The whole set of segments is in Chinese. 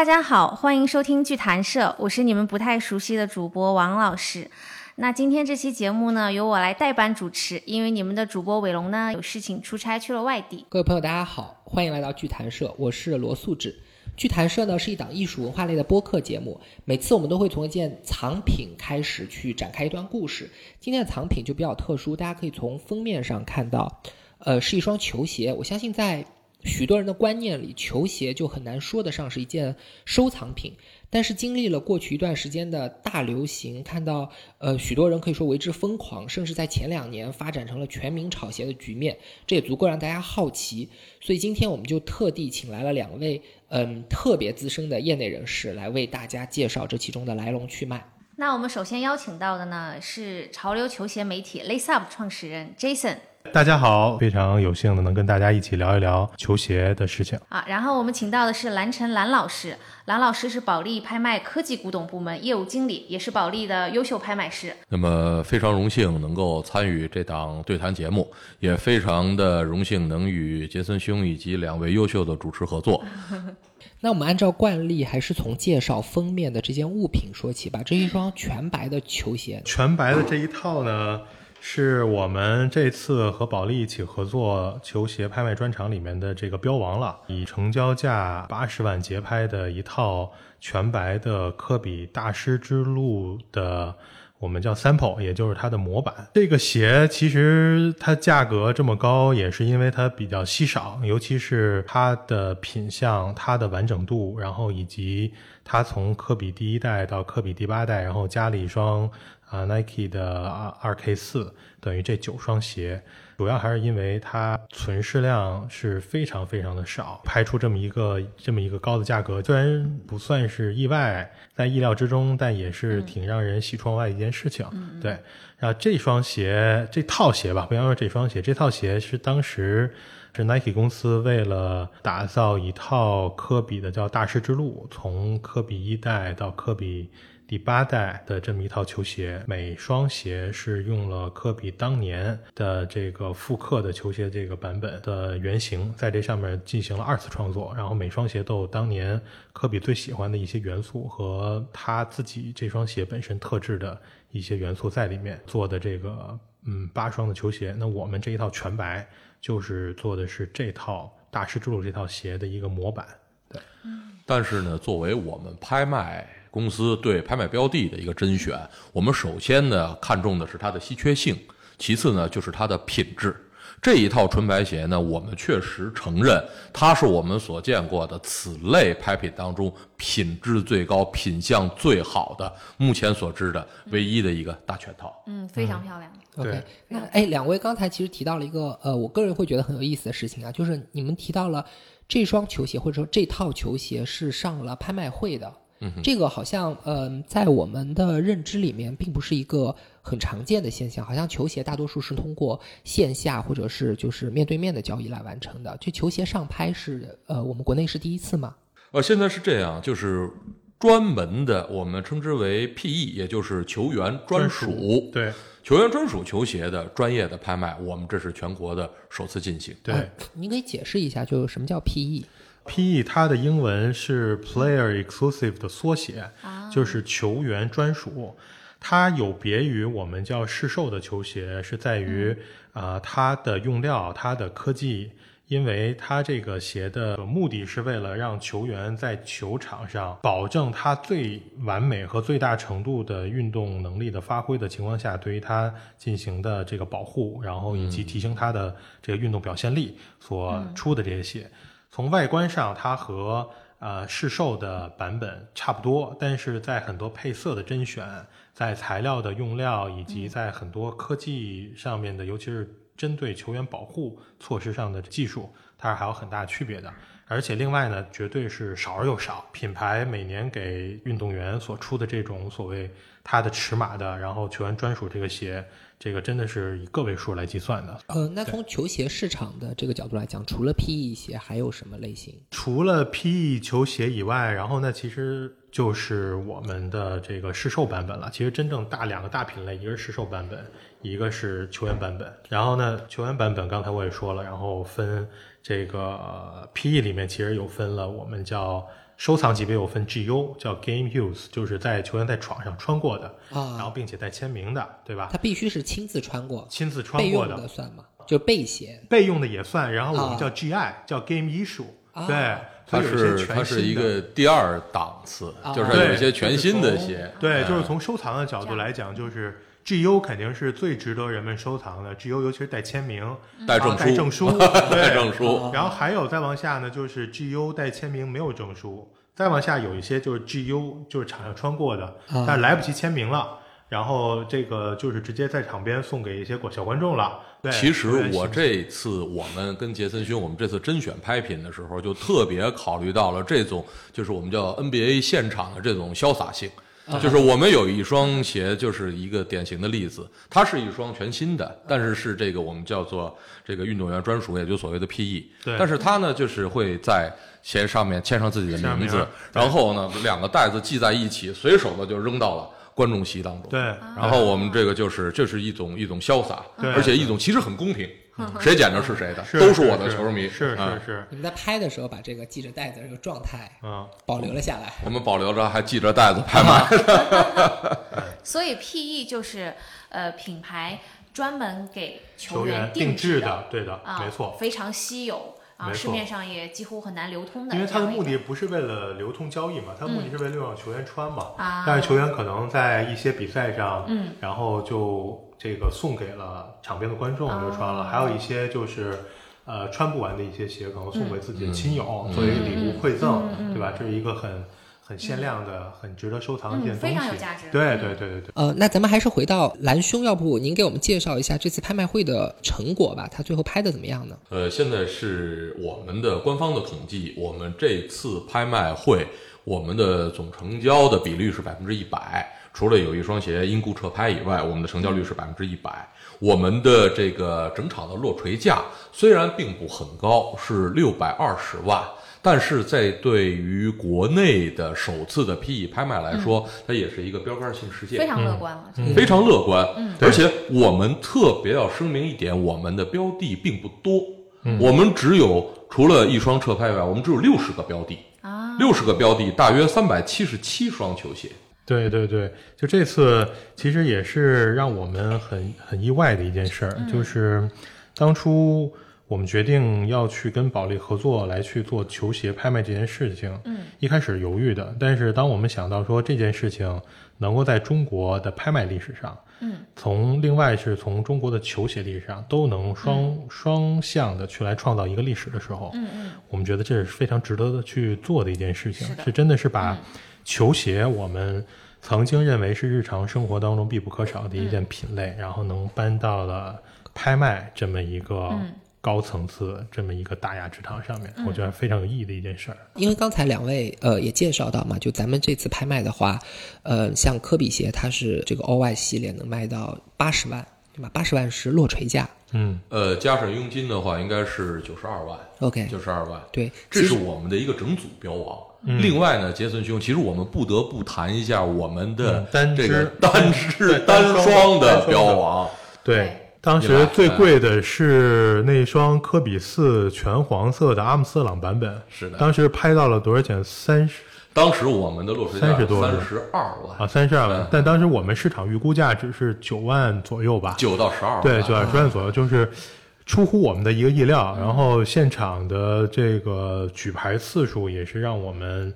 大家好，欢迎收听剧谈社，我是你们不太熟悉的主播王老师。那今天这期节目呢，由我来代班主持，因为你们的主播伟龙呢有事情出差去了外地。各位朋友，大家好，欢迎来到剧谈社，我是罗素志。剧谈社呢是一档艺术文化类的播客节目，每次我们都会从一件藏品开始去展开一段故事。今天的藏品就比较特殊，大家可以从封面上看到，呃，是一双球鞋。我相信在许多人的观念里，球鞋就很难说得上是一件收藏品。但是经历了过去一段时间的大流行，看到呃许多人可以说为之疯狂，甚至在前两年发展成了全民炒鞋的局面，这也足够让大家好奇。所以今天我们就特地请来了两位嗯特别资深的业内人士，来为大家介绍这其中的来龙去脉。那我们首先邀请到的呢是潮流球鞋媒体 Lace Up 创始人 Jason。大家好，非常有幸的能跟大家一起聊一聊球鞋的事情啊。然后我们请到的是蓝晨蓝老师，蓝老师是保利拍卖科技古董部门业务经理，也是保利的优秀拍卖师。那么非常荣幸能够参与这档对谈节目，也非常的荣幸能与杰森兄以及两位优秀的主持合作。那我们按照惯例，还是从介绍封面的这件物品说起吧。这是一双全白的球鞋，全白的这一套呢。是我们这次和保利一起合作球鞋拍卖专场里面的这个标王了，以成交价八十万节拍的一套全白的科比大师之路的，我们叫 sample，也就是它的模板。这个鞋其实它价格这么高，也是因为它比较稀少，尤其是它的品相、它的完整度，然后以及它从科比第一代到科比第八代，然后加了一双。啊，Nike 的二二 K 四等于这九双鞋，主要还是因为它存世量是非常非常的少，拍出这么一个这么一个高的价格，虽然不算是意外，在意料之中，但也是挺让人喜出望外的一件事情。对，然后这双鞋这套鞋吧，不要说这双鞋，这套鞋是当时是 Nike 公司为了打造一套科比的叫大师之路，从科比一代到科比。第八代的这么一套球鞋，每双鞋是用了科比当年的这个复刻的球鞋这个版本的原型，在这上面进行了二次创作，然后每双鞋都有当年科比最喜欢的一些元素和他自己这双鞋本身特质的一些元素在里面做的这个嗯八双的球鞋。那我们这一套全白就是做的是这套大师之路这套鞋的一个模板。对，但是呢，作为我们拍卖。公司对拍卖标的的一个甄选，我们首先呢看重的是它的稀缺性，其次呢就是它的品质。这一套纯白鞋呢，我们确实承认它是我们所见过的此类拍品当中品质最高、品相最好的，目前所知的唯一的一个大全套。嗯，非常漂亮。OK，那哎，两位刚才其实提到了一个呃，我个人会觉得很有意思的事情啊，就是你们提到了这双球鞋或者说这套球鞋是上了拍卖会的。这个好像，嗯，在我们的认知里面，并不是一个很常见的现象。好像球鞋大多数是通过线下或者是就是面对面的交易来完成的。就球鞋上拍是，呃，我们国内是第一次吗？呃，现在是这样，就是专门的，我们称之为 PE，也就是球员专属。对，球员专属球鞋的专业的拍卖，我们这是全国的首次进行。对，您可以解释一下，就什么叫 PE？P.E. 它的英文是 Player Exclusive 的缩写，就是球员专属。它有别于我们叫市售的球鞋，是在于啊它的用料、它的科技，因为它这个鞋的目的是为了让球员在球场上保证他最完美和最大程度的运动能力的发挥的情况下，对于他进行的这个保护，然后以及提升他的这个运动表现力所出的这些鞋。从外观上，它和呃市售的版本差不多，但是在很多配色的甄选、在材料的用料以及在很多科技上面的，尤其是针对球员保护措施上的技术，它是还有很大区别的。而且另外呢，绝对是少而又少。品牌每年给运动员所出的这种所谓它的尺码的，然后球员专属这个鞋。这个真的是以个位数来计算的。呃，那从球鞋市场的这个角度来讲，除了 PE 鞋，还有什么类型？除了 PE 球鞋以外，然后呢，其实就是我们的这个市售版本了。其实真正大两个大品类，一个是市售版本，一个是球员版本。然后呢，球员版本刚才我也说了，然后分这个 PE 里面其实有分了，我们叫。收藏级别有分 GU，叫 Game Use，就是在球员在场上穿过的，啊。然后并且带签名的，对吧？他必须是亲自穿过，亲自穿过的，的算吗？就是备鞋。备用的也算。然后我啊。们叫 GI，、叫 Game Issue，、啊。对，所它以有一是些全它是一个第二档次啊，就是对有一些全新的鞋，对，哎。就是从收藏的角度来讲，就是 GU 肯定是最值得人们收藏的，GU 尤其是带签名、啊带证带证书，带证书，然后还有再往下呢，就是 GU 带签名没有证书，再往下有一些就是 GU 就是场上穿过的，啊但来不及签名了。然后这个就是直接在场边送给一些小观众了。对，其实我这次我们跟杰森兄，我们这次甄选拍品的时候，就特别考虑到了这种，就是我们叫 NBA 现场的这种潇洒性。就是我们有一双鞋，就是一个典型的例子，它是一双全新的，但是是这个我们叫做这个运动员专属，也就所谓的 PE。对。但是它呢，就是会在鞋上面签上自己的名字，然后呢，两个袋子系在一起，随手的就扔到了观众席当中。对，然后我们这个就是这是一种一种潇洒，对。而且一种其实很公平，谁捡着是谁的，都是我的球迷。是啊是是，你们在拍的时候把这个系着袋子这个状态啊，保留了下来。我们保留着，还系着袋子拍卖。所以 PE 就是呃品牌专门给球员员定制制的，对的，啊，没错。非常稀有啊，市面上也几乎很难流通的。因为它的目的的不是为了流通交易嘛，它的目的是为了让球员穿嘛。啊，但是球员可能在一些比赛上，嗯，然后就这个送给了场边的观众就穿了，哦还有一些就是。呃，穿不完的一些鞋可能送给自己的亲友、嗯。作为礼物馈赠，嗯。对吧？这是一个很很限量的、很值得收藏的一件嗯东西。非常有价值对嗯对对对对。呃，那咱们还是回到蓝兄，要不您给我们介绍一下这次拍卖会的成果吧？他最后拍的怎么样呢？呃，现在是我们的官方的统计，我们这次拍卖会，我们的总成交的比率是百分之一百。除了有一双鞋因故撤拍以外，我们的成交率是百分之一百。我们的这个整场的落锤价虽然并不很高，是六百二十万，但是在对于国内的首次的 PE 拍卖来说，它也是一个标杆性事件，非常乐观了。这个非常乐观。嗯。而且我们特别要声明一点，我们的标的并不多，我们只有除了一双侧拍外，我们只有六十个标的，啊，六十个标的，大约三百七十七双球鞋。对对对，就这次其实也是让我们很很意外的一件事儿，就是当初我们决定要去跟保利合作来去做球鞋拍卖这件事情，嗯，一开始犹豫的，但是当我们想到说这件事情能够在中国的拍卖历史上，嗯，从另外是从中国的球鞋历史上都能双、双向的去来创造一个历史的时候，嗯嗯，我们觉得这是非常值得的去做的一件事情，是是真的是把球鞋我们曾经认为是日常生活当中必不可少的一件品类，然后能搬到了拍卖这么一个嗯高层次、这么一个大雅之堂上面，我觉得非常有意义的一件事儿。因为刚才两位呃也介绍到嘛，就咱们这次拍卖的话，呃，像科比鞋它是这个 All White 系列能卖到八十万，对吧？八十万是落锤价。嗯，呃，加上佣金的话，应该是九十二万，OK，九十二万。对，这是我们的一个整组标王。另外呢，杰森兄，其实我们不得不谈一下我们的嗯单这个只单只单单双双的标王。对对。当时最贵的是那双科比四全黄色的阿姆斯特朗版本，是的当时拍到了多少钱？三十当时我们的落水价30多三十二万啊，，三十二万嗯。但当时我们市场预估价只是九万左右吧？九到十二万。对，九到十万左右，就是出乎我们的一个意料。嗯然后现场的这个举牌次数也是让我们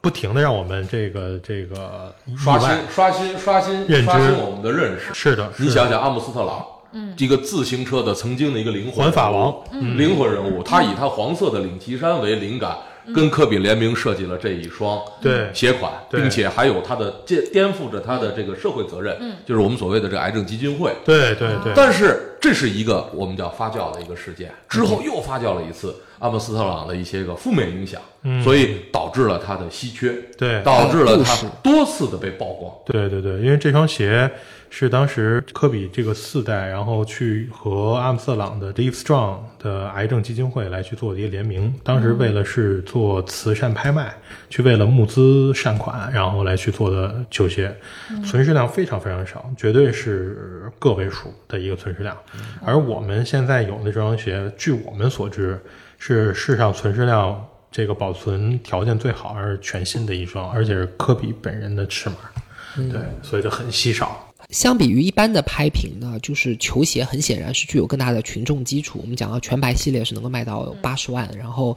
不停的让我们这个这个刷新。刷新刷新认知刷新我们的认识。是的，是的你想想，阿姆斯特朗，嗯，这个自行车的曾经的一个灵魂环法王。嗯。灵魂人物，他以他黄色的领旗衫为灵感，跟科比联名设计了这一双对。鞋款，对。并且还有他的颠颠覆着他的这个社会责任，就是我们所谓的这个癌症基金会。对对对，但是这是一个我们叫发酵的一个事件，之后又发酵了一次阿姆斯特朗的一些个负面影响，所以导致了它的稀缺，对导致了它多次的被曝光。对对对，因为这双鞋是当时科比这个四代，然后去和阿姆斯特朗的 Live Strong 的癌症基金会来去做的一个联名。当时为了是做慈善拍卖，去为了募资善款，然后来去做的球鞋，存世量非常非常少，绝对是个位数的一个存世量。而我们现在有的这双鞋，据我们所知，是世上存世量。这个保存条件最好，而全新的一双，而且是科比本人的尺码，对，所以就很稀少。相比于一般的拍品呢，就是球鞋很显然是具有更大的群众基础。我们讲到全白系列是能够卖到八十万，然后。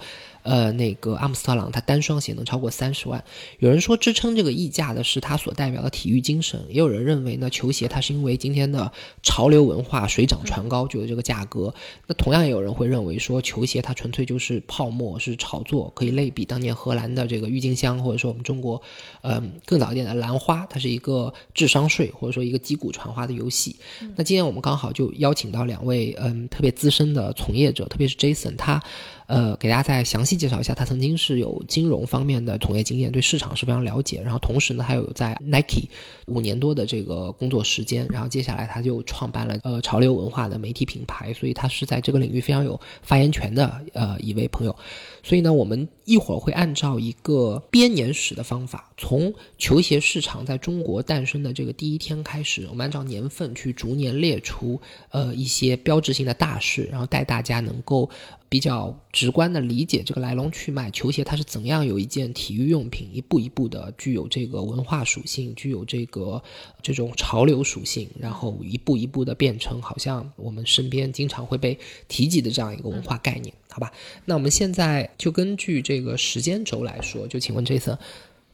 呃，那个阿姆斯特朗，它单双鞋能超过三十万。有人说支撑这个溢价的是它所代表的体育精神，也有人认为呢，球鞋它是因为今天的潮流文化水涨船高就有这个价格。那同样也有人会认为说，球鞋它纯粹就是泡沫，是炒作，可以类比当年荷兰的这个郁金香，或者说我们中国，嗯，更早一点的兰花，它是一个智商税或者说一个击鼓传花的游戏。那今天我们刚好就邀请到两位嗯特别资深的从业者，特别是 Jason，他。呃，给大家再详细介绍一下，他曾经是有金融方面的从业经验，对市场是非常了解。然后同时呢，还有在 Nike 五年多的这个工作时间。然后接下来他就创办了呃潮流文化的媒体品牌，所以他是在这个领域非常有发言权的呃一位朋友。所以呢，我们一会儿会按照一个编年史的方法，从球鞋市场在中国诞生的这个第一天开始，我们按照年份去逐年列出呃一些标志性的大事，然后带大家能够。比较直观的理解这个来龙去脉，球鞋它是怎样有一件体育用品，一步一步的具有这个文化属性，具有这个这种潮流属性，然后一步一步的变成好像我们身边经常会被提及的这样一个文化概念，好吧？那我们现在就根据这个时间轴来说，就请问 Jason。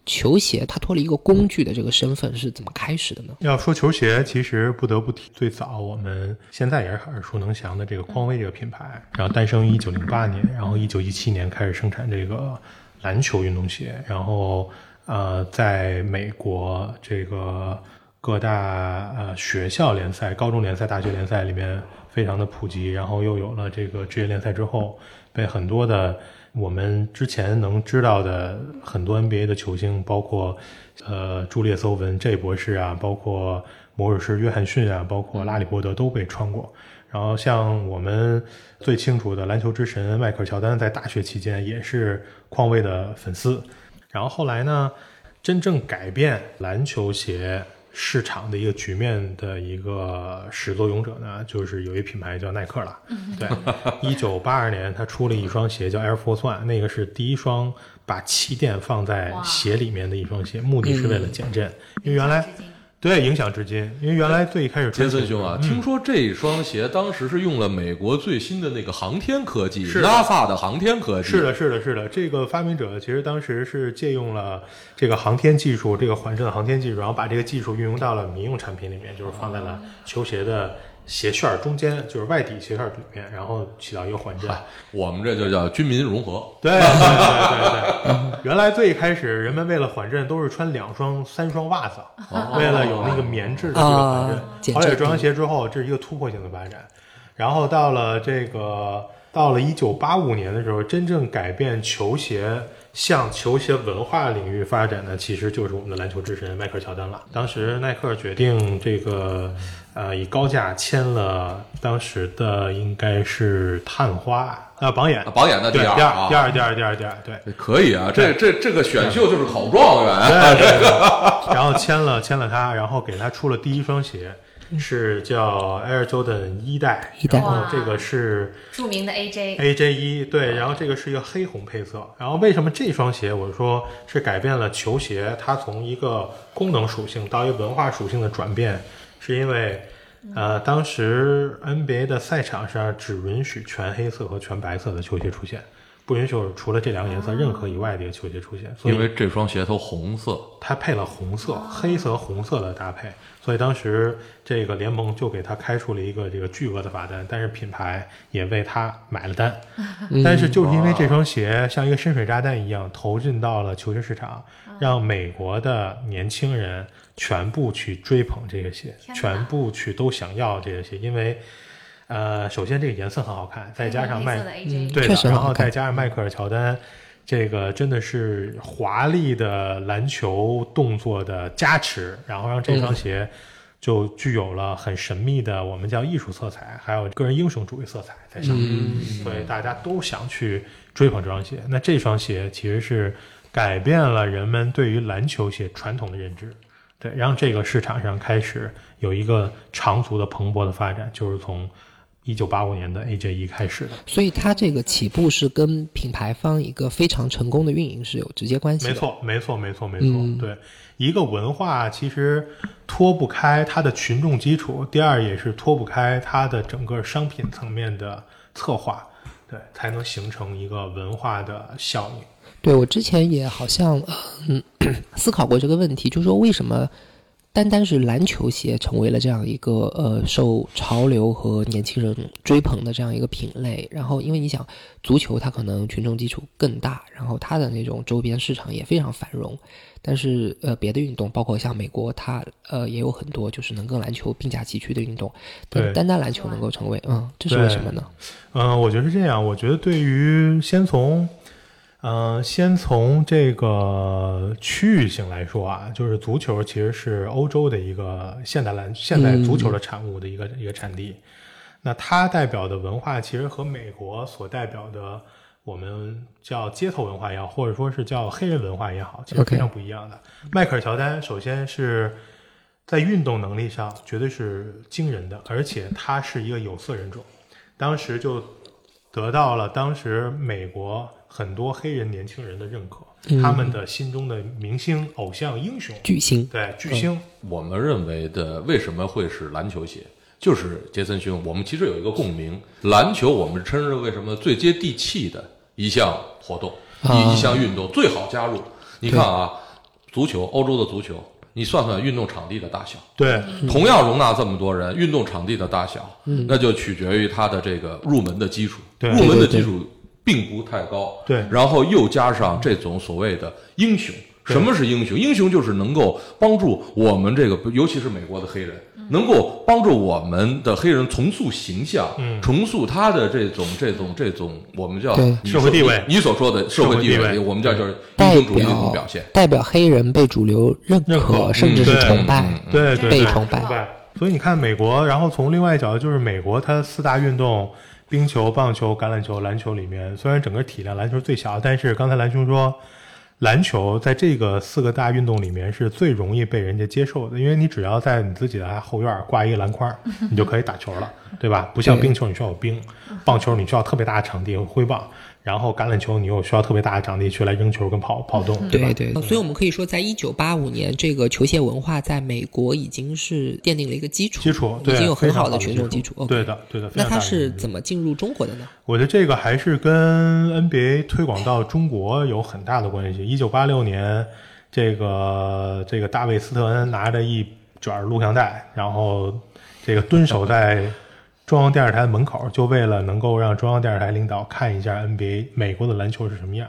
球鞋它脱离一个工具的这个身份是怎么开始的呢？要说球鞋，其实不得不提最早我们现在也是耳熟能详的这个匡威这个品牌，然后诞生于一九零八年，然后一九一七年开始生产这个篮球运动鞋，然后呃，在美国这个各大呃学校联赛、高中联赛、大学联赛里面非常的普及，然后又有了这个职业联赛之后，被很多的。我们之前能知道的很多 NBA 的球星，包括呃朱列·斯·欧文、J 博士啊，包括摩尔士·约翰逊啊，包括拉里·伯德都被穿过。然后像我们最清楚的篮球之神迈克尔·乔丹，在大学期间也是匡威的粉丝。然后后来呢，真正改变篮球鞋。市场的一个局面的一个始作俑者呢，就是有一品牌叫耐克了。对，一九八二年，他出了一双鞋叫 Air Force One，那个是第一双把气垫放在鞋里面的一双鞋，目的是为了减震，因为原来。对，影响至今。因为原来最一开始，杰森兄啊，听说这双鞋当时是用了美国最新的那个航天科技，NASA 的航天科技。是的，是的，是的。这个发明者其实当时是借用了这个航天技术，这个缓震的航天技术，然后把这个技术运用到了民用产品里面，就是放在了球鞋的。鞋楦中间就是外底鞋楦里面，然后起到一个缓震。我们这就叫军民融合。对对对对对。原来最一开始人们为了缓震都是穿两双、三双袜子，为了有那个棉质的这个缓震。后来有这双鞋之后，这是一个突破性的发展。然后到了这个到了一九八五年的时候，真正改变球鞋向球鞋文化领域发展的，其实就是我们的篮球之神迈克尔乔丹了。当时耐克决定这个。呃，以高价签了当时的应该是探花啊，榜眼，榜眼的第二，第二，第二，第二，第二，第二，对，可以啊，这这这个选秀就是考状元，这个，然后签了签了他，然后给他出了第一双鞋，是叫 Air Jordan 一代，然后这个是著名的 AJ AJ 一，对，然后这个是一个黑红配色，然后为什么这双鞋我说是改变了球鞋，它从一个功能属性到一个文化属性的转变。是因为，呃，当时 NBA 的赛场上只允许全黑色和全白色的球鞋出现，不允许除了这两个颜色任何以外的一个球鞋出现。因为这双鞋都红色，它配了红色、黑色、红色的搭配，所以当时这个联盟就给他开出了一个这个巨额的罚单，但是品牌也为他买了单。但是就是因为这双鞋像一个深水炸弹一样投进到了球鞋市场，让美国的年轻人。全部去追捧这个鞋，全部去都想要这个鞋，因为，呃，首先这个颜色很好看，再加上迈，对的，然后再加上迈克尔乔丹，这个真的是华丽的篮球动作的加持，然后让这双鞋就具有了很神秘的我们叫艺术色彩，还有个人英雄主义色彩在上面，所以大家都想去追捧这双鞋。那这双鞋其实是改变了人们对于篮球鞋传统的认知。对，让这个市场上开始有一个长足的蓬勃的发展，就是从一九八五年的 AJ 一开始的。所以它这个起步是跟品牌方一个非常成功的运营是有直接关系的。没，错，没错，没错，没错。嗯对，一个文化其实脱不开它的群众基础，第二也是脱不开它的整个商品层面的策划，对，才能形成一个文化的效应。对我之前也好像嗯思考过这个问题，就是说为什么单单是篮球鞋成为了这样一个呃受潮流和年轻人追捧的这样一个品类，然后因为你想足球它可能群众基础更大，然后它的那种周边市场也非常繁荣，但是呃别的运动包括像美国它呃也有很多就是能跟篮球并驾齐驱的运动，但单单篮球能够成为嗯这是为什么呢？嗯，我觉得是这样。我觉得对于先从，嗯、先从这个区域性来说啊，就是足球其实是欧洲的一个现代篮、现代足球的产物的一个、一个产地。那它代表的文化其实和美国所代表的我们叫街头文化也好，或者说是叫黑人文化也好，其实非常不一样的。迈克尔乔丹首先是在运动能力上绝对是惊人的，而且他是一个有色人种，当时就得到了当时美国很多黑人年轻人的认可，他们的心中的明星、偶像、英雄，巨星。对巨星，我们认为的为什么会是篮球鞋？就是杰森兄，我们其实有一个共鸣，篮球我们称之为什么最接地气的一项活动，啊。一一项运动最好加入。你看啊，足球，欧洲的足球，你算算运动场地的大小，对。同样容纳这么多人，运动场地的大小，那就取决于它的这个入门的基础。对。入门的对对。基础并不太高。对然后又加上这种所谓的英雄。什么是英雄？英雄就是能够帮助我们这个，尤其是美国的黑人，能够帮助我们的黑人重塑形象，嗯重塑他的这种这种这种我们叫社会地位你你所说的社会地位我们叫就是英代雄主义的一种表表现。代表黑人被主流认认可甚至是崇拜。嗯嗯对对对，被崇拜所以你看美国，然后从另外一角度就是美国它四大运动。冰球、棒球、橄榄球、篮球里面，虽然整个体量篮球最小，但是刚才蓝兄说，篮球在这个四个大运动里面是最容易被人家接受的，因为你只要在你自己的后院挂一个篮筐，你就可以打球了，对吧？不像冰球，你需要有冰；棒球你需要特别大的场地挥棒，然后橄榄球你又需要特别大的场地去来扔球跟跑跑动，吧？对对，所以我们可以说，在一九八五年，这个球鞋文化在美国已经是奠定了一个基础，基础对已经有很好的的群众基础。对的，对的。那它是怎么进入中国的呢？我觉得这个还是跟 NBA 推广到中国有很大的关系。一九八六年，这个这个大卫斯特恩拿着一卷录像带，然后这个蹲守在中央电视台的门口，就为了能够让中央电视台领导看一下 NBA 美国的篮球是什么样。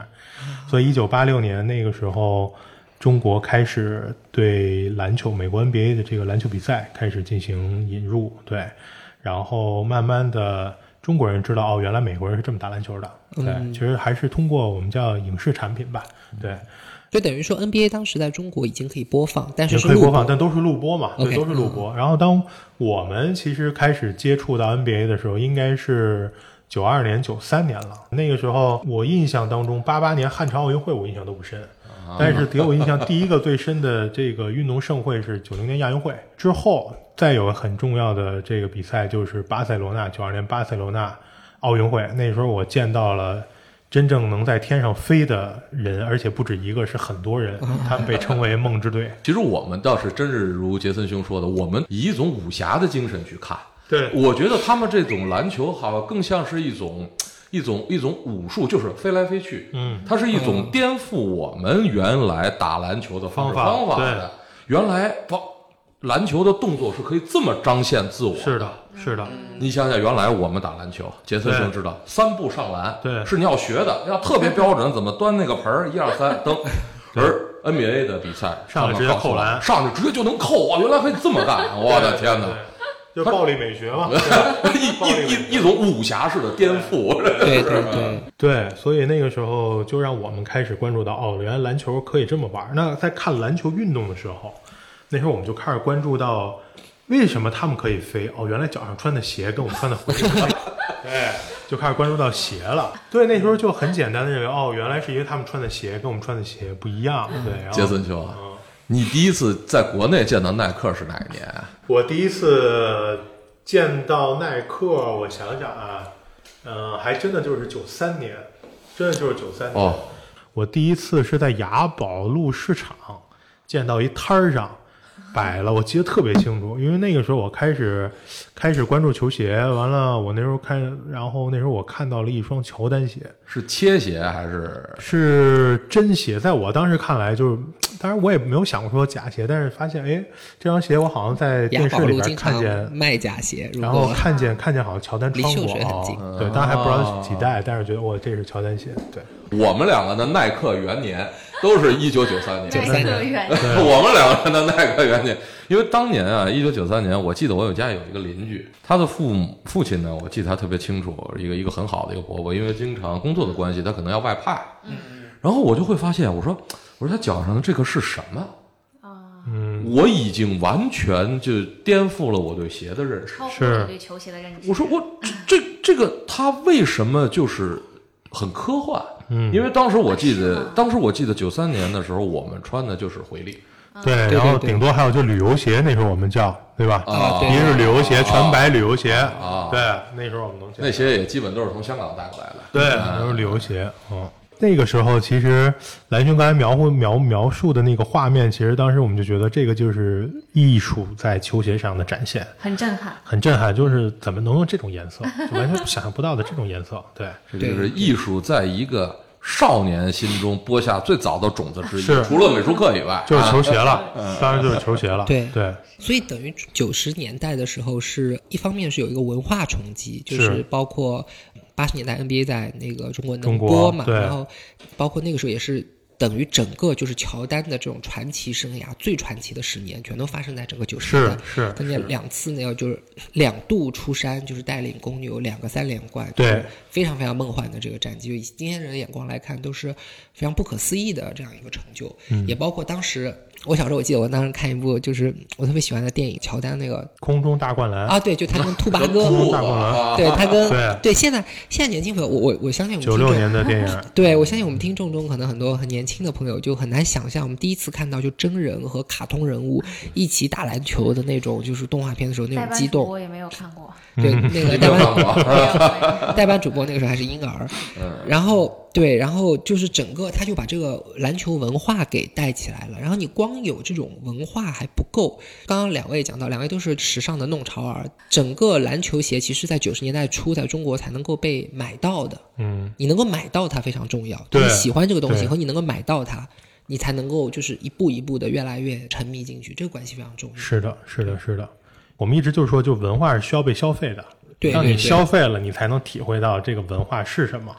所以一九八六年那个时候，中国开始对篮球美国 NBA 的这个篮球比赛开始进行引入，对，然后慢慢的。中国人知道哦，原来美国人是这么打篮球的。对，其实还是通过我们叫影视产品吧。对，就等于说 NBA 当时在中国已经可以播放，但是是录也可以播放，但都是录播嘛对，都是录播。然后当我们其实开始接触到 NBA 的时候，应该是九二年、九三年了。那个时候，我印象当中，八八年汉城奥运会我印象都不深，但是给我印象第一个最深的这个运动盛会是九零年亚运会之后，再有很重要的这个比赛就是巴塞罗那九二年巴塞罗那奥运会。那时候我见到了。真正能在天上飞的人，而且不止一个，是很多人，他们被称为梦之队。其实我们倒是真是如杰森兄说的，我们以一种武侠的精神去看。对我觉得他们这种篮球好像更像是一种一种一种武术，就是飞来飞去。嗯，它是一种颠覆我们原来打篮球的方式方法方法的。原来哇，篮球的动作是可以这么彰显自我。是的，是的，你想想，原来我们打篮球，杰森兄知道，三步上篮，对是你要学的，要特别标准，怎么端那个盆儿，一二三，蹬。而 NBA 的比赛，上来直接扣篮上去直接就能扣啊！原来可以这么干，我的天哪！就暴力美学嘛。一一一一种武侠式的颠覆，对对对，对，所以那个时候就让我们开始关注到，哦，原来篮球可以这么玩。那在看篮球运动的时候，那时候我们就开始关注到，为什么他们可以飞？哦，原来脚上穿的鞋跟我们穿的不一样。对，就开始关注到鞋了。对，那时候就很简单的认为，哦，原来是因为他们穿的鞋跟我们穿的鞋不一样。对，然后杰森兄啊，你第一次在国内见到耐克是哪一年啊？我第一次见到耐克，我想想啊，嗯、还真的就是九三年，真的就是九三年。哦，我第一次是在雅宝路市场见到一摊儿上 摆了，我记得特别清楚，因为那个时候我开始开始关注球鞋，完了我那时候看，然后那时候我看到了一双乔丹鞋，是切鞋还是？是真鞋，在我当时看来就是，当然我也没有想过说假鞋，但是发现哎，这双鞋我好像在电视里边看见。卖假鞋，然后看见看见好像乔丹穿过对，当然还不知道几代，但是觉得我，这是乔丹鞋，对，我们两个的耐克元年 都是一九九三年。93耐克远 我们两个人的耐克元年，因为当年啊，一九九三年，我记得我有家有一个邻居，他的父母父亲呢，我记得他特别清楚，一个一个很好的一个伯伯，因为经常工作的关系，他可能要外派，嗯，然后我就会发现，我说我说他脚上的这个是什么？嗯，我已经完全就颠覆了我对鞋的认识。超乎是你对球鞋的认知。我说我这这个他为什么就是很科幻？嗯。因为当时我记，得当时我记得九三年的时候，我们穿的就是回力，对，对然后顶多还有就旅游鞋，那时候我们叫对吧？啊一是旅游鞋，全白旅游鞋，啊。对，那时候我们能那些也基本都是从香港带过来的。对，都是旅游鞋，嗯。那个时候，其实蓝兄刚才描绘描描述的那个画面，其实当时我们就觉得这个就是艺术在球鞋上的展现，很震撼。很震撼。就是怎么能用这种颜色，就完全想象不到的这种颜色。对，这就是艺术在一个少年心中播下最早的种子之一，是。除了美术课以外，就是球鞋了，当然就是球鞋了。对。对，所以等于九十年代的时候是，一方面是有一个文化冲击，就是。是包括八十年代 NBA 在那个中国能播嘛，然后包括那个时候也是等于整个就是乔丹的这种传奇生涯最传奇的十年，全都发生在整个九十年代。是跟那两次呢，要就是两度出山，就是带领公牛两个三连冠，对非常非常梦幻的这个战绩。就以今天人的眼光来看，都是非常不可思议的这样一个成就。嗯也包括当时我小时候，我记得我当时看一部就是我特别喜欢的电影，乔丹那个空中大灌篮，啊，对，就他跟兔八哥，空大灌篮对他跟对现在现在年轻朋友，我我我相信我们九六听众年的电影，对，我相信我们听众中可能很多很年轻的朋友就很难想象，我们第一次看到就真人和卡通人物一起打篮球的那种，就是动画片的时候那种激动。班主播也没有看过，对，那个 代班过？没有没有代班主播那个时候还是婴儿，嗯，然后对，然后就是整个他就把这个篮球文化给带起来了。然后你光有这种文化还不够，刚刚两位讲到，两位都是时尚的弄潮儿，整个篮球鞋其实在九十年代初在中国才能够被买到的。嗯，你能够买到它非常重要，对你喜欢这个东西和你能够买到它，你才能够就是一步一步的越来越沉迷进去，这个关系非常重要。是的，是的，是的。我们一直就是说，就文化是需要被消费的。当你消费了，你才能体会到这个文化是什么。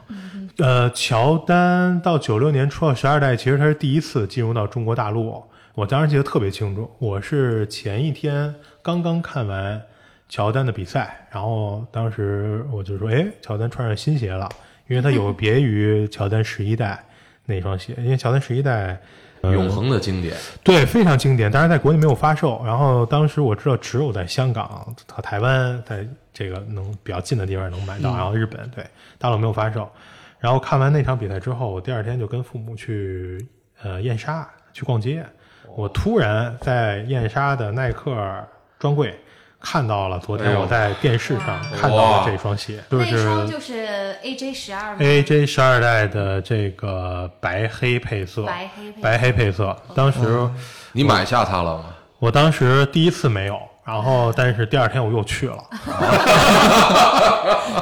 呃，乔丹到九六年出了十二代，其实他是第一次进入到中国大陆。我当时记得特别清楚，我是前一天刚刚看完乔丹的比赛，然后当时我就说，哎，乔丹穿上新鞋了，因为他有别于乔丹十一代那双鞋，因为乔丹十一代。呃永恒的经典。对，非常经典，但是在国内没有发售。然后当时我知道只有在香港和台湾，在这个能比较近的地方能买到，然后日本对大陆没有发售。然后看完那场比赛之后，我第二天就跟父母去呃燕莎去逛街。我突然在燕莎的耐克专柜看到了昨天我在电视上看到的这双鞋，就那双是就是 AJ 十二 AJ 十二代的这个白黑配色，白黑配白黑配色。当时你买下它了吗？我当时第一次没有，然后但是第二天我又去了，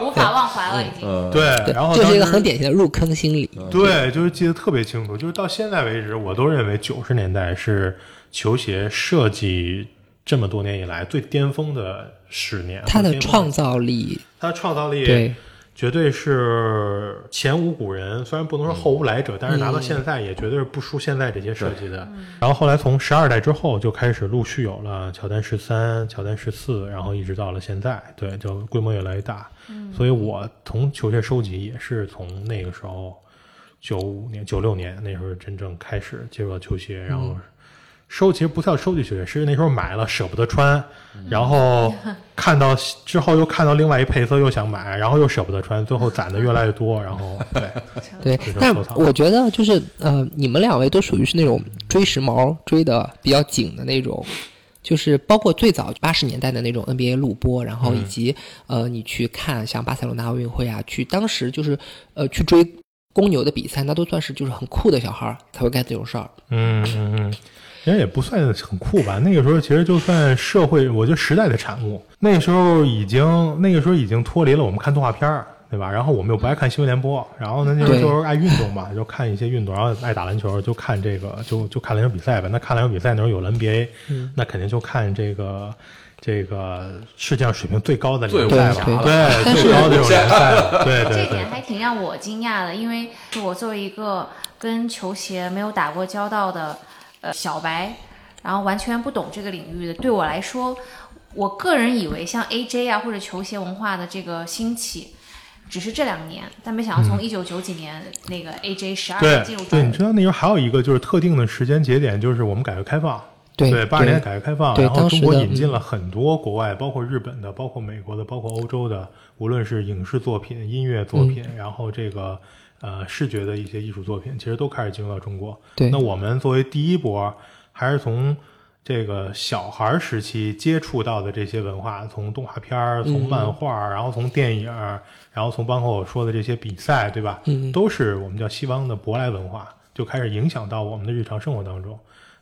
无法忘怀了，已经。呃，对，然后就是一个很典型的入坑心理。对，就是记得特别清楚，就是到现在为止，我都认为九十年代是球鞋设计这么多年以来最巅峰的十年，它的创造力，它的创造力对绝对是前无古人，虽然不能说后无来者，但是嗯拿到现在也绝对是不输现在这些设计的。然后后来从十二代之后就开始陆续有了乔丹十三、乔丹十四，然后一直到了现在，对，就规模越来越大。所以我从球鞋收集也是从那个时候九五年、九六年那时候真正开始接触到球鞋，然后。收其实不叫收集球鞋，是那时候买了舍不得穿，然后看到之后又看到另外一配色又想买，然后又舍不得穿，最后攒的越来越多，然后 对，对但我觉得就是呃，你们两位都属于是那种追时髦追的比较紧的那种，就是包括最早八十年代的那种 NBA 录播，然后以及、呃你去看像巴塞罗那奥运会啊，去当时就是呃去追公牛的比赛，那都算是就是很酷的小孩儿才会干这种事儿。嗯嗯嗯，人家也不算很酷吧。那个时候其实就算社会，我觉得时代的产物。那个时候已经，那个时候已经脱离了我们看动画片儿，对吧？然后我们又不爱看新闻联播，然后呢那时候爱运动嘛，就看一些运动，然后爱打篮球，就看这个，就就看篮球比赛呗。那看篮球比赛那时候有了 NBA，、那肯定就看这个。这个世界上水平最高的联赛了，对 最高的这种联赛了，对对对这点，还挺让我惊讶的，因为我作为一个跟球鞋没有打过交道的呃小白，然后完全不懂这个领域的，对我来说，我个人以为像 AJ 啊或者球鞋文化的这个兴起。只是这两年，但没想到从一九九几年那个 AJ 十二进入对，中国，你知道那时候还有一个就是特定的时间节点，就是我们改革开放。对八十年代改革开放，然后中国引进了很多国外，包括日本的，包括美国的，包括欧洲的，无论是影视作品、音乐作品，然后这个呃视觉的一些艺术作品，其实都开始进入到中国。对那我们作为第一波，还是从这个小孩儿时期接触到的这些文化，从动画片儿、从漫画儿，然后从电影儿，然后从包括我说的这些比赛，对吧？嗯都是我们叫西方的舶来文化，就开始影响到我们的日常生活当中。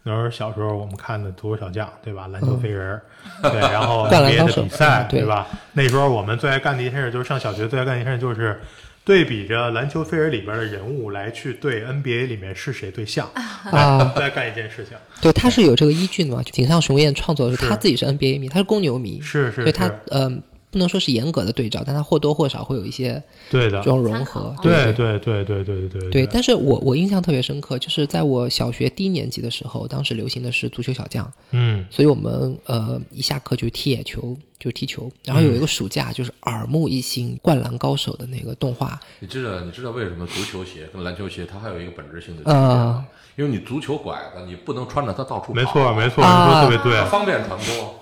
那时候小时候我们看的足球小将，对吧？篮球飞人儿，对，然后嗯灌篮 NBA 的比赛对吧？那时候我们最爱干的一件事就是上小学最爱干的一件事就是对比着篮球飞人里边的人物来去对 NBA 里面是谁对象，啊再干一件事情。对，他是有这个依据的嘛。井上雄彦创作的时候他自己是 NBA 迷，他是公牛迷，是是所以他是，嗯、不能说是严格的对照，但它或多或少会有一些对的这，种融合对。对对对对对对对，但是我我印象特别深刻，就是在我小学低年级的时候，当时流行的是足球小将，嗯所以我们呃一下课就踢野球，就踢球。然后有一个暑假，就是耳目一新《灌篮高手》的那个动画，你知道你知道为什么足球鞋跟篮球鞋它还有一个本质性的区别啊吗？因为你足球拐子你不能穿着它到处跑，没错没错，你啊说得特别对。方便传播。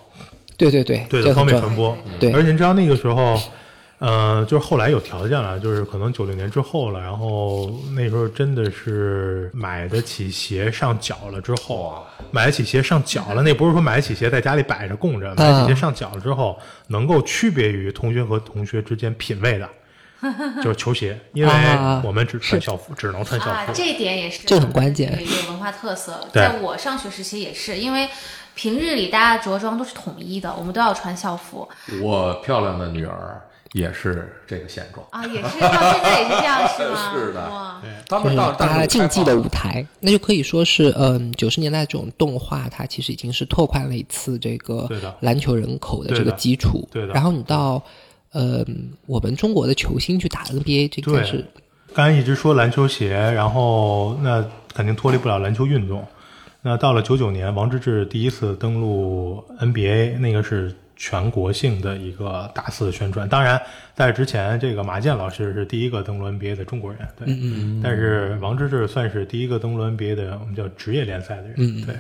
对对对，对的，方便传播。对而且你知道那个时候，呃，就是后来有条件了，就是可能九六年之后了，然后那时候真的是买得起鞋上脚了之后啊，买得起鞋上脚了，那不是说买得起鞋在家里摆着供着，买得起鞋上脚了之后，能够区别于同学和同学之间品味的。就是球鞋，因为啊我们只穿校服，只能穿校啊，服。这一点也是这很关键一个文化特色。对在我上学时期也是，因为平日里大家着装都是统一的，我们都要穿校服我漂亮的女儿也是这个现状。啊，也是到现在也是这样，是吗？是的哇，就是他们到大家竞技的舞台，那就可以说是，嗯，九十年代这种动画，它其实已经是拓宽了一次这个篮球人口的这个对的基础。对的然后你到，呃，我们中国的球星去打 NBA，这个对是刚才一直说篮球鞋，然后那肯定脱离不了篮球运动。那到了九九年，王治郅第一次登陆 NBA，那个是全国性的一个大肆的宣传。当然，在之前，这个马健老师是第一个登陆 NBA 的中国人，对。嗯嗯。但是王治郅算是第一个登陆 NBA 的我们叫职业联赛的人，嗯对。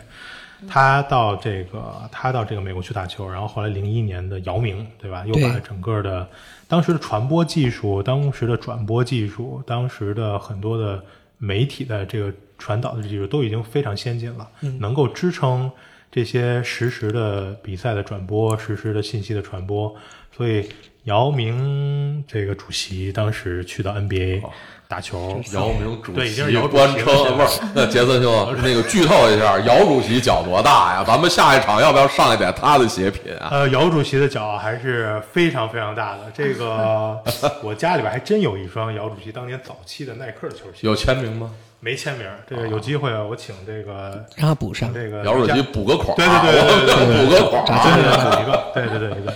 他到这个，他到这个美国去打球，然后后来零一年的姚明，对吧？又把整个的当时的传播技术、当时的转播技术、当时的很多的媒体的这个传导的技术都已经非常先进了，能够支撑这些实时的比赛的转播、实时的信息的传播。所以，姚明这个主席当时去到 NBA 打球，姚明主对已经席是姚主官称席了不是？那杰森兄，那个剧透一下，姚主席脚多大呀？咱们下一场要不要上一点他的鞋品啊？呃，姚主席的脚还是非常非常大的。这个 我家里边还真有一双姚主席当年早期的耐克的球鞋，有签名吗？没签名。这个有机会啊，我请这个让他补上。这个姚主席补个款，对对对对补个孔扎儿。对对对，补一个，对对对对对